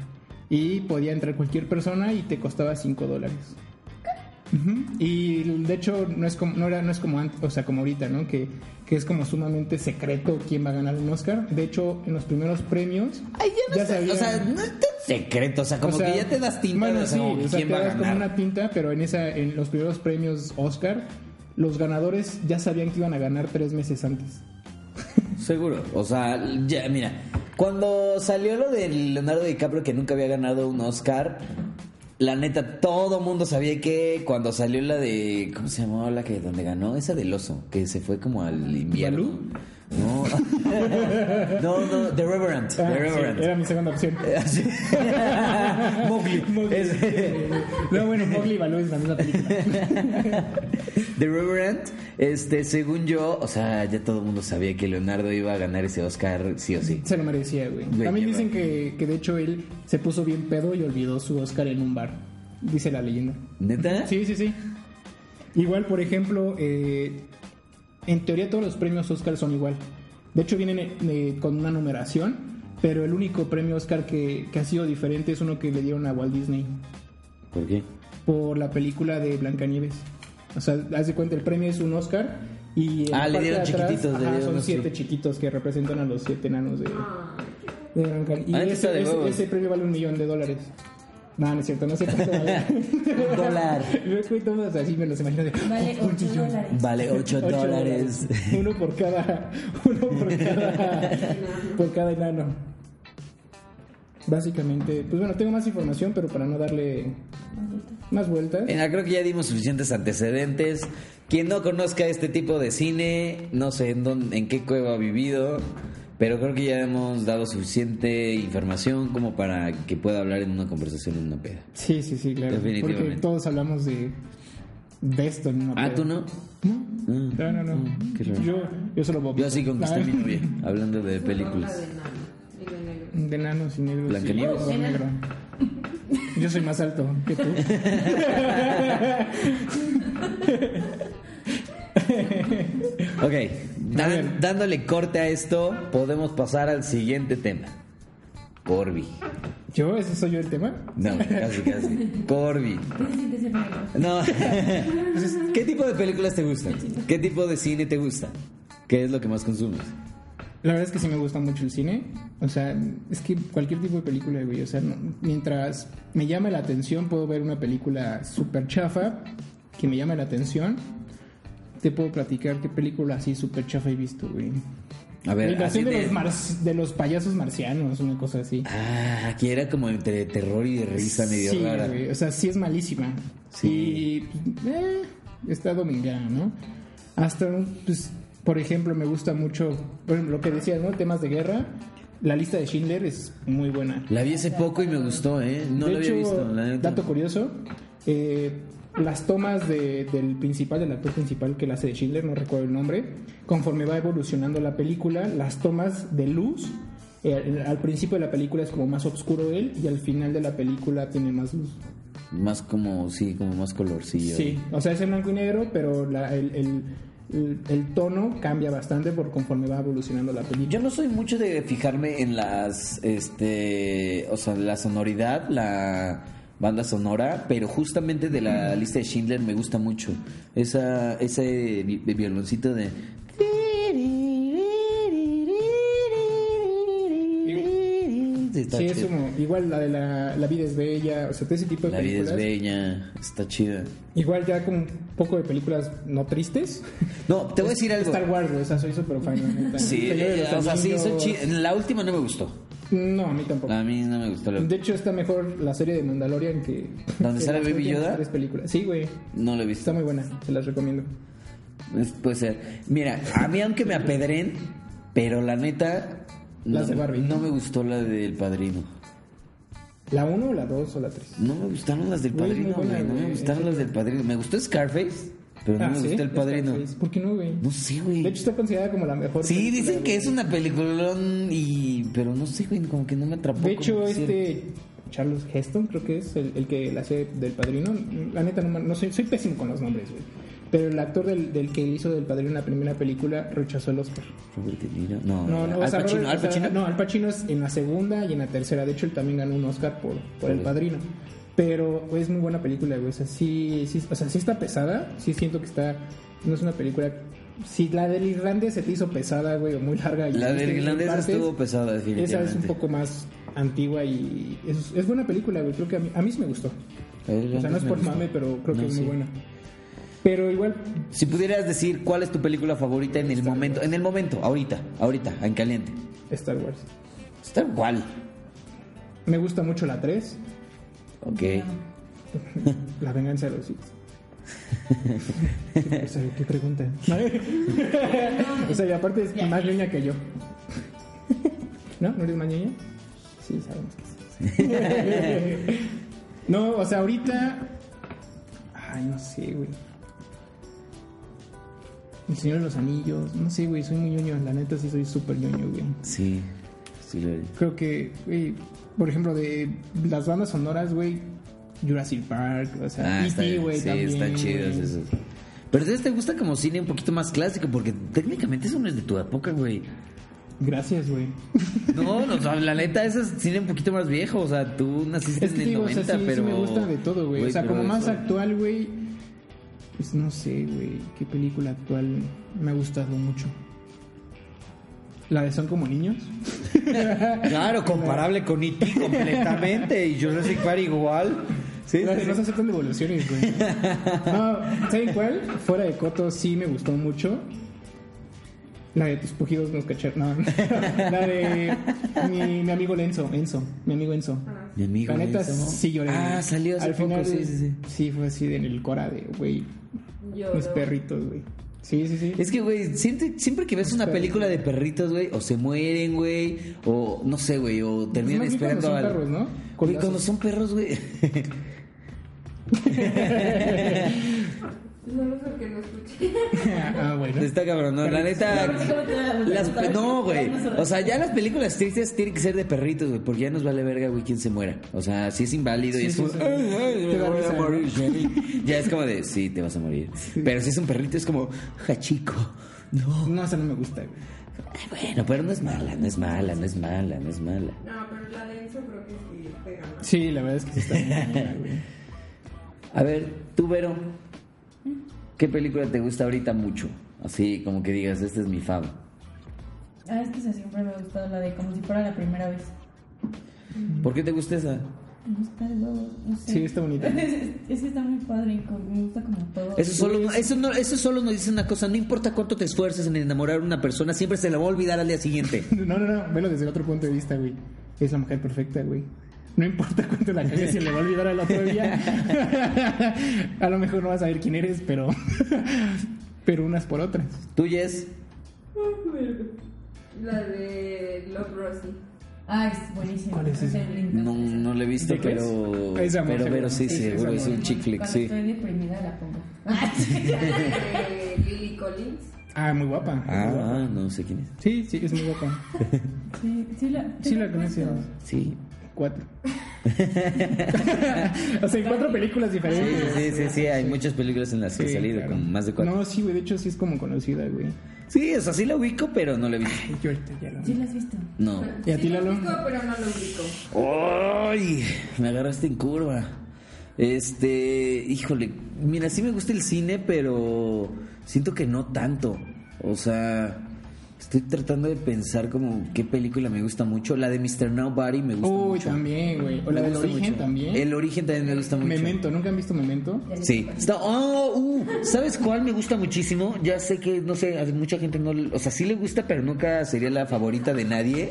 [SPEAKER 1] Y podía entrar cualquier persona y te costaba 5 dólares. Y de hecho no es como no era no es como antes, o sea, como ahorita, ¿no? Que, que es como sumamente secreto quién va a ganar un Oscar. De hecho, en los primeros premios
[SPEAKER 2] Ay, ya no
[SPEAKER 1] sabían-
[SPEAKER 2] O sea, no es tan secreto, o sea, como
[SPEAKER 1] o sea,
[SPEAKER 2] que ya te das tinta
[SPEAKER 1] Bueno,
[SPEAKER 2] de
[SPEAKER 1] sí,
[SPEAKER 2] como
[SPEAKER 1] o sea,
[SPEAKER 2] quién
[SPEAKER 1] te
[SPEAKER 2] va a
[SPEAKER 1] das como
[SPEAKER 2] ganar.
[SPEAKER 1] una pinta, pero en esa en los primeros premios Oscar los ganadores ya sabían que iban a ganar tres meses antes.
[SPEAKER 2] Seguro, o sea, ya, mira, cuando salió lo de Leonardo DiCaprio que nunca había ganado un Oscar, la neta, todo mundo sabía que cuando salió la de, ¿cómo se llamaba la que donde ganó? Esa del oso, que se fue como al invierno. No, no, no, The Reverend,
[SPEAKER 1] Ah,
[SPEAKER 2] The
[SPEAKER 1] sí,
[SPEAKER 2] Reverend.
[SPEAKER 1] era mi segunda opción.
[SPEAKER 2] Así. Mowgli.
[SPEAKER 1] Mowgli.
[SPEAKER 2] Es-
[SPEAKER 1] No, bueno, Mowgli y Balú es la misma película.
[SPEAKER 2] The Reverend, este, según yo, o sea, ya todo el mundo sabía que Leonardo iba a ganar ese Oscar sí o sí.
[SPEAKER 1] Se lo merecía, güey. También dicen que, que de hecho él se puso bien pedo y olvidó su Oscar en un bar. Dice la leyenda.
[SPEAKER 2] ¿Neta?
[SPEAKER 1] Sí, sí, sí. Igual, por ejemplo, eh, en teoría todos los premios Oscar son igual. De hecho, vienen eh, con una numeración, pero el único premio Oscar que, que ha sido diferente es uno que le dieron a Walt Disney
[SPEAKER 2] ¿Por qué?
[SPEAKER 1] por la película de Blancanieves. O sea, haz de cuenta, el premio es un Oscar y
[SPEAKER 2] Ah, le dieron
[SPEAKER 1] de atrás,
[SPEAKER 2] chiquititos,
[SPEAKER 1] ajá, son siete chiquitos que representan a los siete enanos de, de Blancanieves. Y
[SPEAKER 2] Ah,
[SPEAKER 1] ese,
[SPEAKER 2] de
[SPEAKER 1] ese-
[SPEAKER 2] huevos.
[SPEAKER 1] ese premio vale un millón de dólares. No, no es cierto, no sé cuánto vale.
[SPEAKER 2] Un dólar.
[SPEAKER 1] Todos así, me los imagino de...
[SPEAKER 3] Vale
[SPEAKER 1] un
[SPEAKER 3] 8
[SPEAKER 1] millón.
[SPEAKER 3] dólares.
[SPEAKER 2] Vale 8
[SPEAKER 1] Ocho
[SPEAKER 2] dólares.
[SPEAKER 1] Uno por cada. Uno por cada. por cada enano. Básicamente, pues bueno, tengo más información, pero para no darle más vueltas.
[SPEAKER 2] Mira, creo que ya dimos suficientes antecedentes. Quien no conozca este tipo de cine, no sé en, dónde, en qué cueva ha vivido, pero creo que ya hemos dado suficiente información como para que pueda hablar en una conversación en una peda.
[SPEAKER 1] Sí, sí, sí, claro.
[SPEAKER 2] Definitivamente.
[SPEAKER 1] Porque todos hablamos de, de esto en una
[SPEAKER 2] Ah,
[SPEAKER 1] peda.
[SPEAKER 2] ¿tú no?
[SPEAKER 1] No,
[SPEAKER 2] Mm.
[SPEAKER 1] no, no. no.
[SPEAKER 2] Mm, qué raro.
[SPEAKER 1] yo, yo solo.
[SPEAKER 2] Yo así conquisté a mi novia, hablando de películas.
[SPEAKER 1] De enanos y negros.
[SPEAKER 2] Blancanieves.
[SPEAKER 1] y color negro. Yo soy más alto que tú.
[SPEAKER 2] Ok, dan- dándole corte a esto, podemos pasar al siguiente tema. Corby.
[SPEAKER 1] ¿Yo? ¿Ese soy yo el tema?
[SPEAKER 2] No, casi, casi. Corby. No. ¿Qué tipo de películas te gustan? ¿Qué tipo de cine te gusta? ¿Qué es lo que más consumes?
[SPEAKER 1] La verdad es que sí me gusta mucho el cine. O sea, es que cualquier tipo de película, güey. O sea, no- mientras me llame la atención, puedo ver una película súper chafa que me llame la atención. Te puedo platicar qué película así súper chafa he visto, güey.
[SPEAKER 2] A
[SPEAKER 1] La
[SPEAKER 2] ver,
[SPEAKER 1] invasión
[SPEAKER 2] así
[SPEAKER 1] de,
[SPEAKER 2] de...
[SPEAKER 1] los mar- de los payasos marcianos, una cosa así.
[SPEAKER 2] Ah, aquí era como entre terror y de risa medio
[SPEAKER 1] sí,
[SPEAKER 2] rara.
[SPEAKER 1] güey, o sea, sí es malísima.
[SPEAKER 2] Sí.
[SPEAKER 1] Y eh, está dominguera, ¿no? Hasta, pues, por ejemplo, me gusta mucho, por ejemplo, lo que decías, ¿no? Temas de guerra. La lista de Schindler es muy buena.
[SPEAKER 2] La vi hace poco y me gustó, ¿eh? No
[SPEAKER 1] de
[SPEAKER 2] la
[SPEAKER 1] hecho,
[SPEAKER 2] había visto. La
[SPEAKER 1] dato curioso, eh, las tomas de- del principal, del actor principal que la hace de Schindler, no recuerdo el nombre, conforme va evolucionando la película, las tomas de luz, eh, al principio de la película es como más oscuro él y al final de la película tiene más luz.
[SPEAKER 2] Más como, sí, como más colorcillo.
[SPEAKER 1] Sí, o sea, es en blanco y negro, pero la- el, el- el- el tono cambia bastante por conforme va evolucionando la película.
[SPEAKER 2] Yo no soy mucho de fijarme en las, este, o sea, la sonoridad, la banda sonora, pero justamente de la lista de Schindler me gusta mucho. Esa, ese vi- violoncito de... Sí, está
[SPEAKER 1] Sí, es como, igual la de la, la vida es bella, o sea, todo ese tipo de
[SPEAKER 2] La vida es
[SPEAKER 1] películas.
[SPEAKER 2] bella, está chida.
[SPEAKER 1] Igual ya con un poco de películas no tristes.
[SPEAKER 2] No, te voy a decir algo.
[SPEAKER 1] Star Wars, güey, esa soy súper fan. la.
[SPEAKER 2] Sí, o sea, son chidas. La última no me gustó.
[SPEAKER 1] No, a mí tampoco.
[SPEAKER 2] A mí no me gustó. la-
[SPEAKER 1] De hecho, está mejor la serie de Mandalorian que.
[SPEAKER 2] ¿Dónde
[SPEAKER 1] que
[SPEAKER 2] sale Baby Yoda?
[SPEAKER 1] tres películas. Sí, güey.
[SPEAKER 2] No lo he visto.
[SPEAKER 1] Está muy buena, se las recomiendo.
[SPEAKER 2] Es- Puede ser. Mira, a mí aunque me apedren, pero la neta...
[SPEAKER 1] Las
[SPEAKER 2] no,
[SPEAKER 1] de Barbie.
[SPEAKER 2] No me gustó la del Padrino.
[SPEAKER 1] ¿La 1, la 2 o la 3?
[SPEAKER 2] No me gustaron las del Padrino, güey. No me gustaron las del Padrino. Me gustó Scarface, pero no me gustó el Padrino.
[SPEAKER 1] ¿Por qué no, güey?
[SPEAKER 2] No sé, güey.
[SPEAKER 1] De hecho, está considerada como la mejor.
[SPEAKER 2] Sí,
[SPEAKER 1] película,
[SPEAKER 2] dicen que es una peliculón y... Pero no sé, güey, como que no me atrapó.
[SPEAKER 1] De hecho, este. Charles Heston, creo que es el, el que la hace del padrino. La neta, no, me- no soy, soy pésimo con los nombres, güey. Pero el actor del, del que hizo del padrino en la primera película rechazó el Oscar.
[SPEAKER 2] Robert De Niro. No,
[SPEAKER 1] No, no,
[SPEAKER 2] Al
[SPEAKER 1] o sea,
[SPEAKER 2] Pacino.
[SPEAKER 1] O sea,
[SPEAKER 2] Pacino.
[SPEAKER 1] no, Al Pacino es en la segunda y en la tercera. De hecho, él también ganó un Oscar por, por El Padrino. Pero es muy buena película, güey. O sea, sí, sí, o sea, sí está pesada. Sí siento que está... No es una película... Si la del irlandés se te hizo pesada, güey, o muy larga... y
[SPEAKER 2] La del irlandés estuvo pesada, definitivamente.
[SPEAKER 1] Esa es un poco más antigua y es, es buena película, güey. Creo que a mí, a mí sí me gustó. O sea, no es por mame, pero creo que es
[SPEAKER 2] sí.
[SPEAKER 1] muy buena. Pero igual,
[SPEAKER 2] Si pudieras decir cuál es tu película favorita en el momento, en el momento, ahorita, ahorita, en caliente.
[SPEAKER 1] Star Wars.
[SPEAKER 2] Está igual.
[SPEAKER 1] Me gusta mucho la 3,
[SPEAKER 2] Ok.
[SPEAKER 1] La venganza de los Sith. o sea, ¿qué pregunta? o sea, y aparte es más ñoña que yo. ¿No? ¿No eres más ñoña? Sí, sabemos que sí. no, o sea, ahorita... Ay, no sé, güey. El Señor de los Anillos. No sé, güey, soy muy ñoño. La neta sí soy súper ñoño, güey.
[SPEAKER 2] Sí, sí lo
[SPEAKER 1] Creo que, güey, por ejemplo, de las bandas sonoras, güey, Jurassic Park, o sea,
[SPEAKER 2] Ah, está
[SPEAKER 1] E.T., güey,
[SPEAKER 2] Sí,
[SPEAKER 1] también.
[SPEAKER 2] están chidos esos. Pero entonces te gusta como cine un poquito más clásico, porque técnicamente eso no es de tu época, güey.
[SPEAKER 1] Gracias, güey.
[SPEAKER 2] No, no, la neta, eso es cine un poquito más viejo. O sea, tú naciste
[SPEAKER 1] Es que
[SPEAKER 2] en el
[SPEAKER 1] digo,
[SPEAKER 2] 90,
[SPEAKER 1] o sea, sí,
[SPEAKER 2] pero.
[SPEAKER 1] sí me gusta de todo, güey. O sea, como más
[SPEAKER 2] eso-
[SPEAKER 1] actual, güey, pues no sé, güey, qué película actual me ha gustado mucho. La de Son como niños.
[SPEAKER 2] Claro, comparable con E.T. completamente. Y Jurassic Park igual. Sí,
[SPEAKER 1] La de
[SPEAKER 2] sí,
[SPEAKER 1] no
[SPEAKER 2] sí.
[SPEAKER 1] se aceptan devoluciones, güey. No, ¿saben cuál? Fuera de Coto sí me gustó mucho. La de tus pujidos nos cacharon. No, no. La de mi, mi amigo Enzo, Enzo, mi amigo Enzo.
[SPEAKER 2] Mi amigo.
[SPEAKER 1] La neta
[SPEAKER 2] Enzo.
[SPEAKER 1] sí lloré.
[SPEAKER 2] Ah, salió hace
[SPEAKER 1] Al
[SPEAKER 2] poco,
[SPEAKER 1] final,
[SPEAKER 2] sí, sí, sí.
[SPEAKER 1] Sí, fue así de en el cora de, güey,
[SPEAKER 3] Yo.
[SPEAKER 1] mis perritos, güey. Sí, sí, sí.
[SPEAKER 2] Es que, güey, siempre, siempre que ves una película de perritos, güey, o se mueren, güey, o no sé, güey, o terminan
[SPEAKER 1] bien
[SPEAKER 2] esperando
[SPEAKER 1] cuando
[SPEAKER 2] al-
[SPEAKER 1] son perros, ¿no?
[SPEAKER 2] Güey, cuando son perros, güey.
[SPEAKER 3] No lo sé que no escuché.
[SPEAKER 1] ah, bueno.
[SPEAKER 2] Está cabrón, ¿no? La neta.
[SPEAKER 3] No,
[SPEAKER 2] güey. O sea, ya las películas tristes tienen que ser de perritos, güey, porque ya nos vale verga, güey, quién se muera. O sea, si es inválido y es
[SPEAKER 1] sí,
[SPEAKER 2] como.
[SPEAKER 1] sí.
[SPEAKER 2] "Ay, ay,
[SPEAKER 1] Te
[SPEAKER 2] voy a morir, Jenny". Ya es como de, sí, te vas a morir. Pero si es un perrito, es como, jachico. No.
[SPEAKER 1] No, esa no me gusta, güey.
[SPEAKER 2] Ay, Bueno, pero no es mala, no es mala, no es mala, no es mala.
[SPEAKER 3] No, pero la de Enzo creo que sí pega más.
[SPEAKER 1] Sí, la verdad es que sí está muy buena, güey.
[SPEAKER 2] A ver, tú, Vero, ¿qué película te gusta ahorita mucho? Así como que digas, este es mi favo.
[SPEAKER 4] Ah, es que esa siempre me ha gustado la de como si fuera la primera vez.
[SPEAKER 2] ¿Por qué te gusta esa?
[SPEAKER 4] Me gusta no sé.
[SPEAKER 1] Sí, está bonita.
[SPEAKER 4] Es, es que está muy padre me gusta como todo.
[SPEAKER 2] Eso solo, eso, no, eso solo nos dice una cosa, no importa cuánto te esfuerces en enamorar a una persona, siempre se la va a olvidar al día siguiente.
[SPEAKER 1] No, no, no, velo desde el otro punto de vista, güey. Es la mujer perfecta, güey. No importa cuánto la cagues, se le va a olvidar al otro día. a lo mejor no vas a ver quién eres, pero. pero unas por otras.
[SPEAKER 2] ¿Tú, Jess?
[SPEAKER 3] La de Love Rosie.
[SPEAKER 4] Ah, es buenísimo.
[SPEAKER 1] ¿Cuál es esa?
[SPEAKER 2] No, no lo he visto, pero. Pero, pero sí,
[SPEAKER 1] Sí,
[SPEAKER 2] seguro,
[SPEAKER 1] es
[SPEAKER 2] es un chick flick,
[SPEAKER 4] Cuando
[SPEAKER 2] sí.
[SPEAKER 4] estoy deprimida la pongo.
[SPEAKER 3] La de Lily Collins.
[SPEAKER 1] Ah, muy guapa. muy guapa.
[SPEAKER 2] Ah, no sé quién es.
[SPEAKER 1] Sí, sí, es muy guapa.
[SPEAKER 4] Sí, sí la,
[SPEAKER 1] Sí la conoces.
[SPEAKER 2] Sí.
[SPEAKER 1] Cuatro. o sea, en cuatro películas
[SPEAKER 2] Sí,
[SPEAKER 1] diferentes.
[SPEAKER 2] sí, sí, sí, hay muchas películas en las que
[SPEAKER 1] Sí,
[SPEAKER 2] he salido,
[SPEAKER 1] claro.
[SPEAKER 2] como más de cuatro.
[SPEAKER 1] No, sí, güey, de hecho sí es como conocida, güey.
[SPEAKER 2] Sí, o sea, sí la ubico, pero no la he visto.
[SPEAKER 1] Ay, yo ahorita ya la
[SPEAKER 4] ¿Sí la has visto?
[SPEAKER 2] No.
[SPEAKER 1] ¿Y a ti,
[SPEAKER 3] Sí lo ubico, pero no lo ubico.
[SPEAKER 2] ¡Ay! Me agarraste en curva. Este, híjole, mira, sí me gusta el cine, pero siento que no tanto. O sea, estoy tratando de pensar como qué película me gusta mucho. La de Mr. Nobody me gusta
[SPEAKER 1] Uy,
[SPEAKER 2] mucho.
[SPEAKER 1] también, güey. O la del origen
[SPEAKER 2] mucho.
[SPEAKER 1] también.
[SPEAKER 2] El origen también me gusta mucho.
[SPEAKER 1] Memento, ¿nunca han visto Memento?
[SPEAKER 2] Sí. Está, oh, uh, ¿Sabes cuál me gusta muchísimo? Ya sé que, no sé, a mucha gente no... O sea, sí le gusta, pero nunca sería la favorita de nadie.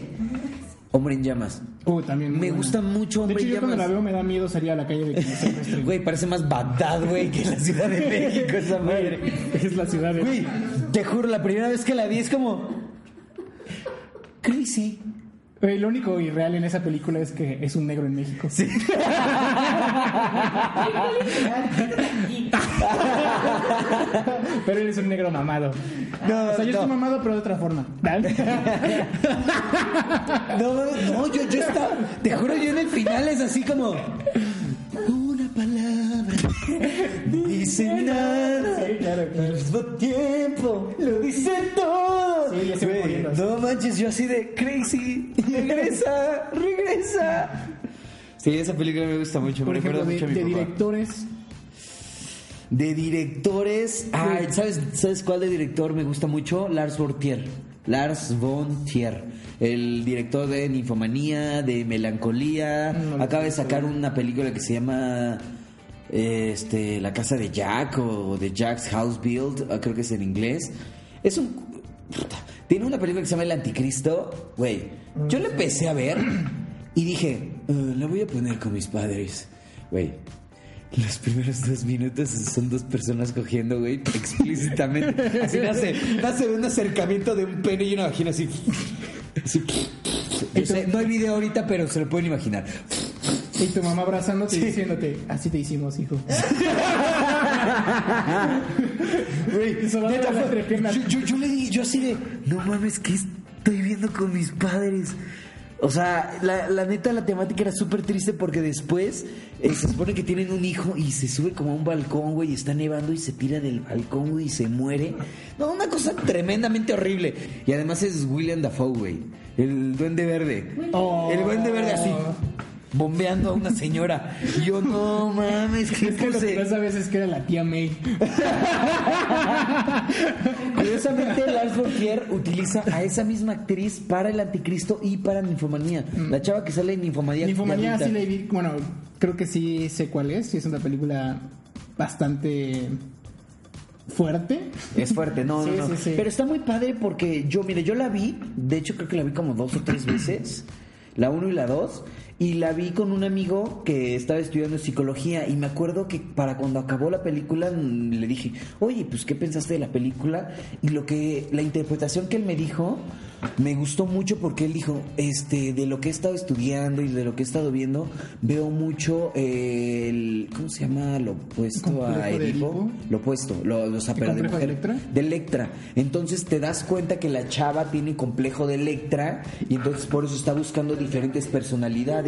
[SPEAKER 2] Hombre en llamas.
[SPEAKER 1] Uh, también.
[SPEAKER 2] Me
[SPEAKER 1] buena.
[SPEAKER 2] gusta mucho
[SPEAKER 1] De
[SPEAKER 2] Hombre
[SPEAKER 1] hecho,
[SPEAKER 2] en
[SPEAKER 1] yo cuando la
[SPEAKER 2] llamas.
[SPEAKER 1] veo me da miedo salir a la calle de.
[SPEAKER 2] Güey, parece más Bagdad, güey, que la Ciudad de México, esa madre.
[SPEAKER 1] Es la ciudad de...
[SPEAKER 2] Güey, te juro, la primera vez que la vi es como... Crazy.
[SPEAKER 1] Güey, lo único irreal en esa película es que es un negro en México. Sí. pero él es un negro mamado.
[SPEAKER 2] No,
[SPEAKER 1] o sea, yo
[SPEAKER 2] no.
[SPEAKER 1] estoy mamado, pero de otra forma.
[SPEAKER 2] No, no, yo, yo estaba... Te juro, yo en el final es así como... Dice nada.
[SPEAKER 1] Sí, claro,
[SPEAKER 2] Al
[SPEAKER 1] claro.
[SPEAKER 2] mismo tiempo lo dice todo.
[SPEAKER 1] Sí,
[SPEAKER 2] Güey,
[SPEAKER 1] muriendo así.
[SPEAKER 2] No manches, yo así de crazy. Regresa, regresa. Sí, esa película me gusta mucho.
[SPEAKER 1] Por
[SPEAKER 2] me recuerda
[SPEAKER 1] ejemplo, de,
[SPEAKER 2] mucho a mi
[SPEAKER 1] de
[SPEAKER 2] papá.
[SPEAKER 1] directores...
[SPEAKER 2] De directores. Ay, ¿sabes, ¿Sabes cuál de director me gusta mucho? Lars von Trier. Lars von Trier. El director de Ninfomanía, de Melancolía.
[SPEAKER 1] No
[SPEAKER 2] Acaba de sacar una película que se llama. Este, La casa de Jack o The Jack's House Build, ah, creo que es en inglés. Es un. Tiene una película que se llama El Anticristo. Güey, yo la empecé a ver y dije, "Eh, la voy a poner con mis padres. Güey, los primeros dos minutos son dos personas cogiendo, güey, explícitamente. Así nace, nace de un acercamiento de un pene y una vagina así. así. Sé, no hay video ahorita, pero se lo pueden imaginar.
[SPEAKER 1] Y tu mamá abrazándote y diciéndote, así te hicimos, hijo.
[SPEAKER 2] Güey, yo, yo, yo le di, yo así de, no mames, ¿qué estoy viendo con mis padres? O sea, la, la neta, la temática era súper triste porque después eh, se supone que tienen un hijo y se sube como a un balcón, güey, y está nevando y se tira del balcón, güey, y se muere. No, una cosa tremendamente horrible. Y además es William Dafoe, güey, el duende verde.
[SPEAKER 1] Oh.
[SPEAKER 2] El duende verde así, bombeando a una señora. Y yo, no mames, ¿qué
[SPEAKER 1] Es que lo
[SPEAKER 2] puse?
[SPEAKER 1] que no sabes es que era la tía May.
[SPEAKER 2] Curiosamente, Lars von Trier utiliza a esa misma actriz para el anticristo y para Ninfomanía. La chava que sale en Ninfomanía.
[SPEAKER 1] Ninfomanía sí la vi, bueno, creo que sí sé cuál es, sí es una película bastante fuerte.
[SPEAKER 2] Es fuerte, no,
[SPEAKER 1] Sí,
[SPEAKER 2] no, no.
[SPEAKER 1] sí, sí.
[SPEAKER 2] Pero está muy padre porque yo, mire, yo la vi, de hecho creo que la vi como dos o tres veces, la uno y la dos, y la vi con un amigo que estaba estudiando psicología y me acuerdo que para cuando acabó la película mm, le dije, oye, pues ¿qué pensaste de la película? Y lo que, la interpretación que él me dijo, me gustó mucho porque él dijo, este, de lo que he estado estudiando y de lo que he estado viendo, veo mucho eh, el, ¿cómo se llama? Lo opuesto a
[SPEAKER 1] ¿Complejo de
[SPEAKER 2] Edipo. Lo opuesto, lo, lo
[SPEAKER 1] ¿El complejo de Electra?
[SPEAKER 2] de Electra. Entonces te das cuenta que la chava tiene complejo de Electra y entonces por eso está buscando diferentes personalidades.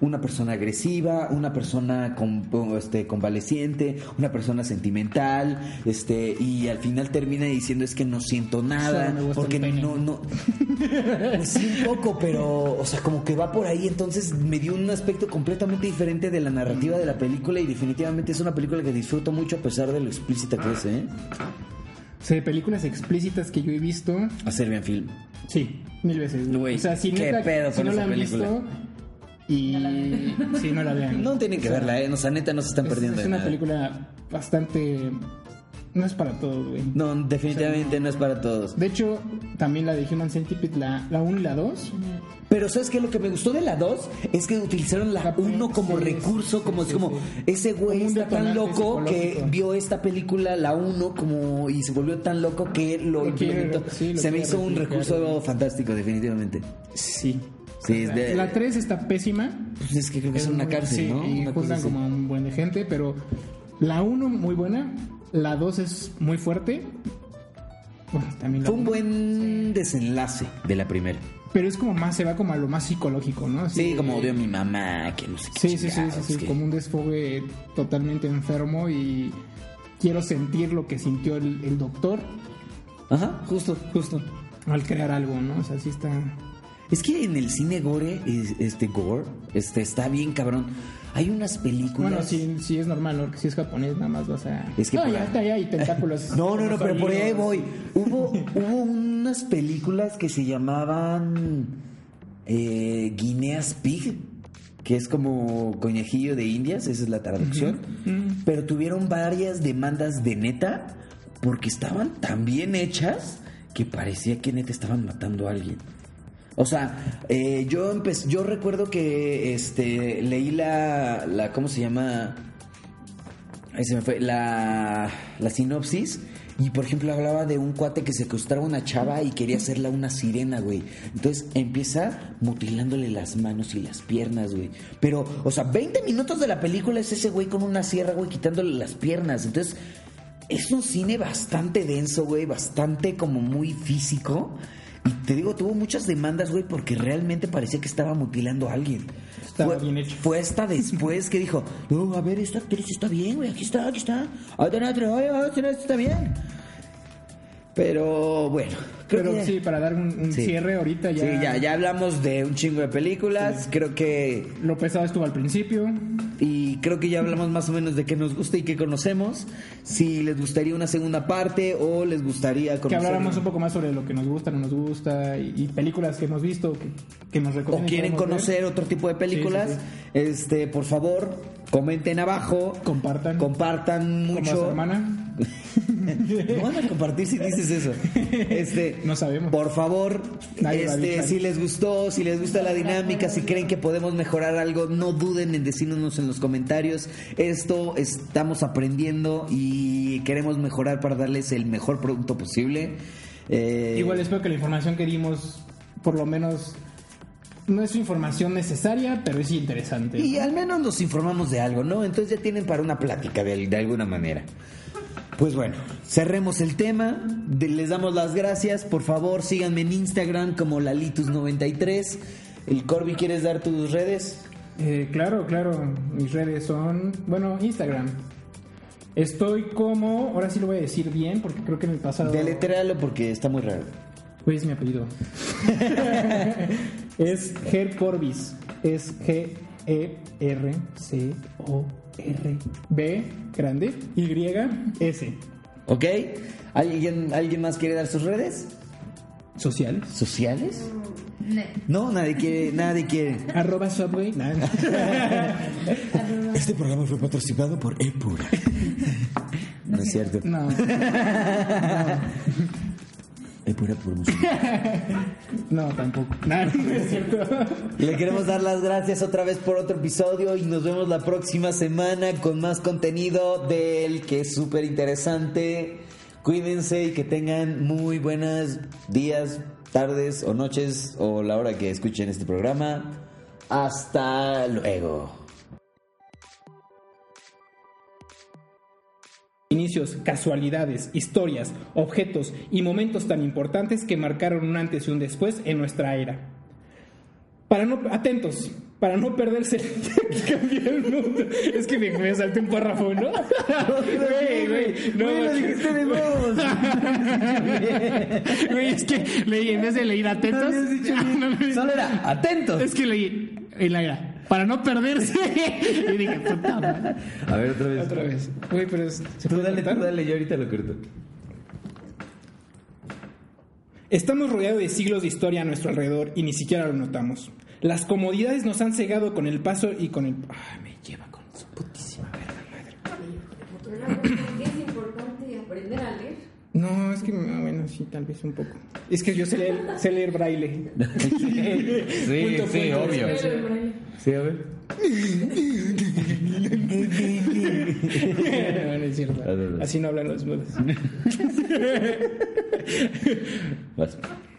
[SPEAKER 2] Una persona agresiva, una persona con, este, convaleciente, una persona sentimental, este, y al final termina diciendo es que no siento nada,
[SPEAKER 1] gusta
[SPEAKER 2] porque no, no. Pues sí, un poco, pero, o sea, como que va por ahí, entonces me dio un aspecto completamente diferente de la narrativa de la película y definitivamente es una película que disfruto mucho a pesar de lo explícita que es, ¿eh?
[SPEAKER 1] Sea, de películas explícitas que yo he visto,
[SPEAKER 2] A Serbian Film.
[SPEAKER 1] sí, mil veces.
[SPEAKER 2] Güey,
[SPEAKER 1] o sea, si,
[SPEAKER 2] qué
[SPEAKER 1] neta-
[SPEAKER 2] pedo
[SPEAKER 1] si no la han
[SPEAKER 2] película.
[SPEAKER 1] visto y sí, no la vean.
[SPEAKER 2] No tienen que
[SPEAKER 1] O sea,
[SPEAKER 2] verla, ¿eh? O sea, neta, no se están
[SPEAKER 1] es,
[SPEAKER 2] perdiendo
[SPEAKER 1] es una
[SPEAKER 2] nada.
[SPEAKER 1] película bastante no es para todos, güey.
[SPEAKER 2] No, definitivamente no es para todos.
[SPEAKER 1] De hecho, también la de Human Centipede, la, la 1 y la 2.
[SPEAKER 2] Pero ¿sabes qué? Lo que me gustó de la 2 es que utilizaron la
[SPEAKER 1] La
[SPEAKER 2] 1 como
[SPEAKER 1] sí,
[SPEAKER 2] recurso, como,
[SPEAKER 1] sí,
[SPEAKER 2] como
[SPEAKER 1] sí.
[SPEAKER 2] ese güey está tan loco que vio esta película, la 1, como y se volvió tan loco que lo, implementó.
[SPEAKER 1] sí, lo
[SPEAKER 2] se me hizo un recurso fantástico, definitivamente.
[SPEAKER 1] Sí.
[SPEAKER 2] Sí, es de-
[SPEAKER 1] La 3 está pésima.
[SPEAKER 2] Pues es que creo que es, una cárcel,
[SPEAKER 1] sí,
[SPEAKER 2] ¿no?
[SPEAKER 1] Y
[SPEAKER 2] Una
[SPEAKER 1] juntan como un buen de gente, pero la 1 muy buena, la 2 es muy fuerte. Bueno, también
[SPEAKER 2] Fue un buen desenlace de la primera.
[SPEAKER 1] Pero es como más, se va como a lo más psicológico, ¿no? Así
[SPEAKER 2] Sí, como odio a mi mamá, que no sé qué
[SPEAKER 1] Sí, sí, sí, sí,
[SPEAKER 2] chingados,
[SPEAKER 1] sí,
[SPEAKER 2] que-
[SPEAKER 1] como un desfogue totalmente enfermo y quiero sentir lo que sintió el, el doctor
[SPEAKER 2] Ajá, justo, justo.
[SPEAKER 1] al crear algo, ¿no? O sea, sí está...
[SPEAKER 2] Es que en el cine gore, es- este gore, este está bien cabrón. Hay unas películas.
[SPEAKER 1] Bueno, sí, sí es normal, ¿no? Porque si es japonés nada más vas a...
[SPEAKER 2] Es que
[SPEAKER 1] no,
[SPEAKER 2] por
[SPEAKER 1] ya
[SPEAKER 2] ahí-
[SPEAKER 1] está, ya hay tentáculos.
[SPEAKER 2] No, no, no, pero por ahí voy. Hubo, hubo unas películas que se llamaban eh, Guineas Pig, que es como coñajillo de indias, esa es la traducción. Pero tuvieron varias demandas de neta porque estaban tan bien hechas que parecía que neta estaban matando a alguien. O sea, eh, yo empe- yo recuerdo que este leí la, la ¿cómo se llama? Ahí se me fue. La, la sinopsis. Y por ejemplo hablaba de un cuate que secuestraba a una chava y quería hacerla una sirena, güey. Entonces empieza mutilándole las manos y las piernas, güey. Pero, o sea, 20 minutos de la película es ese güey con una sierra, güey, quitándole las piernas. Entonces, es un cine bastante denso, güey, bastante como muy físico. Y te digo, tuvo muchas demandas, güey, porque realmente parecía que estaba mutilando a alguien.
[SPEAKER 1] Estaba
[SPEAKER 2] fue,
[SPEAKER 1] bien hecho.
[SPEAKER 2] Fue hasta después que dijo, no, a ver, esta actriz está bien, güey, aquí está, aquí está. Oye, esto está bien. Pero bueno, creo
[SPEAKER 1] Pero
[SPEAKER 2] que-
[SPEAKER 1] sí, para dar un, un
[SPEAKER 2] Sí.
[SPEAKER 1] cierre ahorita ya...
[SPEAKER 2] Sí, ya, ya hablamos de un chingo de películas. Creo que
[SPEAKER 1] Lo pesado estuvo al principio.
[SPEAKER 2] Y creo que ya hablamos más o menos de qué nos gusta y qué conocemos. Si les gustaría una segunda parte o les gustaría
[SPEAKER 1] Que
[SPEAKER 2] conocer
[SPEAKER 1] habláramos un poco más sobre lo que nos gusta, no nos gusta y, y películas que hemos visto que, que nos
[SPEAKER 2] o
[SPEAKER 1] recomienden.
[SPEAKER 2] quieren
[SPEAKER 1] que
[SPEAKER 2] conocer otro tipo de películas,
[SPEAKER 1] Sí,
[SPEAKER 2] este, por favor, comenten abajo,
[SPEAKER 1] Compartan.
[SPEAKER 2] compartan
[SPEAKER 1] ver. Como a su
[SPEAKER 2] mucho.
[SPEAKER 1] hermana.
[SPEAKER 2] No van a compartir si dices eso. Este,
[SPEAKER 1] No sabemos.
[SPEAKER 2] Por favor,
[SPEAKER 1] Nadie
[SPEAKER 2] este, si les gustó, si les gusta la dinámica, si creen que podemos mejorar algo, no duden en decirnos en los comentarios. Esto estamos aprendiendo y queremos mejorar para darles el mejor producto posible. Eh,
[SPEAKER 1] Igual espero que la información que dimos, por lo menos, no es información necesaria, pero es interesante.
[SPEAKER 2] Y al menos nos informamos de algo, ¿no? Entonces ya tienen para una plática de, de alguna manera. Pues bueno, cerremos el tema. Les damos las gracias. Por favor, síganme en Instagram como Lalitus93. El Corby, ¿quieres dar tus redes?
[SPEAKER 1] Eh, claro, claro. Mis redes son, bueno, Instagram. Estoy como, ahora sí lo voy a decir bien, porque creo que en el pasado...
[SPEAKER 2] Deletréalo porque está muy raro.
[SPEAKER 1] Pues mi apellido. es Ger Corbis. Es E G-E-R-C-O-R. B, grande, Y, S.
[SPEAKER 2] ¿Ok? ¿Alguien, ¿Alguien más quiere dar sus redes?
[SPEAKER 1] Sociales.
[SPEAKER 2] ¿Sociales? No, nadie quiere. Nadie quiere.
[SPEAKER 1] Arroba Subway.
[SPEAKER 2] Este programa fue patrocinado por Epura. No es cierto.
[SPEAKER 1] No.
[SPEAKER 2] Epura promoción.
[SPEAKER 1] No, tampoco. Nah, no es cierto.
[SPEAKER 2] Le queremos dar las gracias otra vez por otro episodio y nos vemos la próxima semana con más contenido del que es súper interesante. Cuídense y que tengan muy buenos días, tardes o noches o la hora que escuchen este programa. Hasta luego.
[SPEAKER 1] Inicios, casualidades, historias, objetos y momentos tan importantes que marcaron un antes y un después en nuestra era. Para no, atentos, para no perderse el mundo. Es que me, me salté un párrafo, ¿no? Güey, güey, no,
[SPEAKER 2] Güey, lo dijiste de.
[SPEAKER 1] Güey, es que leí, en vez de leer atentos,
[SPEAKER 2] No
[SPEAKER 1] no, no,
[SPEAKER 2] Solo era atentos.
[SPEAKER 1] es que leí en la era, para no perderse. y dije, puta madre.
[SPEAKER 2] A ver, otra vez.
[SPEAKER 1] Otra vez. Güey, pero es, ¿se
[SPEAKER 2] Tú dale, tú dale, yo ahorita lo corto.
[SPEAKER 1] Estamos rodeados de siglos de historia a nuestro alrededor y ni siquiera lo notamos. Las comodidades nos han cegado con el paso y con el... Ah, me lleva con su putísima verga madre.
[SPEAKER 3] ¿por qué es importante aprender a leer?
[SPEAKER 1] No, es que, ah, bueno, sí, tal vez un poco. Es que yo sé leer, sé leer braille.
[SPEAKER 2] sí,
[SPEAKER 1] Punto,
[SPEAKER 2] sí,
[SPEAKER 1] punto,
[SPEAKER 2] obvio.
[SPEAKER 1] sí.
[SPEAKER 2] Sí, a ver.
[SPEAKER 1] no, no es cierto.
[SPEAKER 2] Ah.
[SPEAKER 1] Así no hablan los mudos.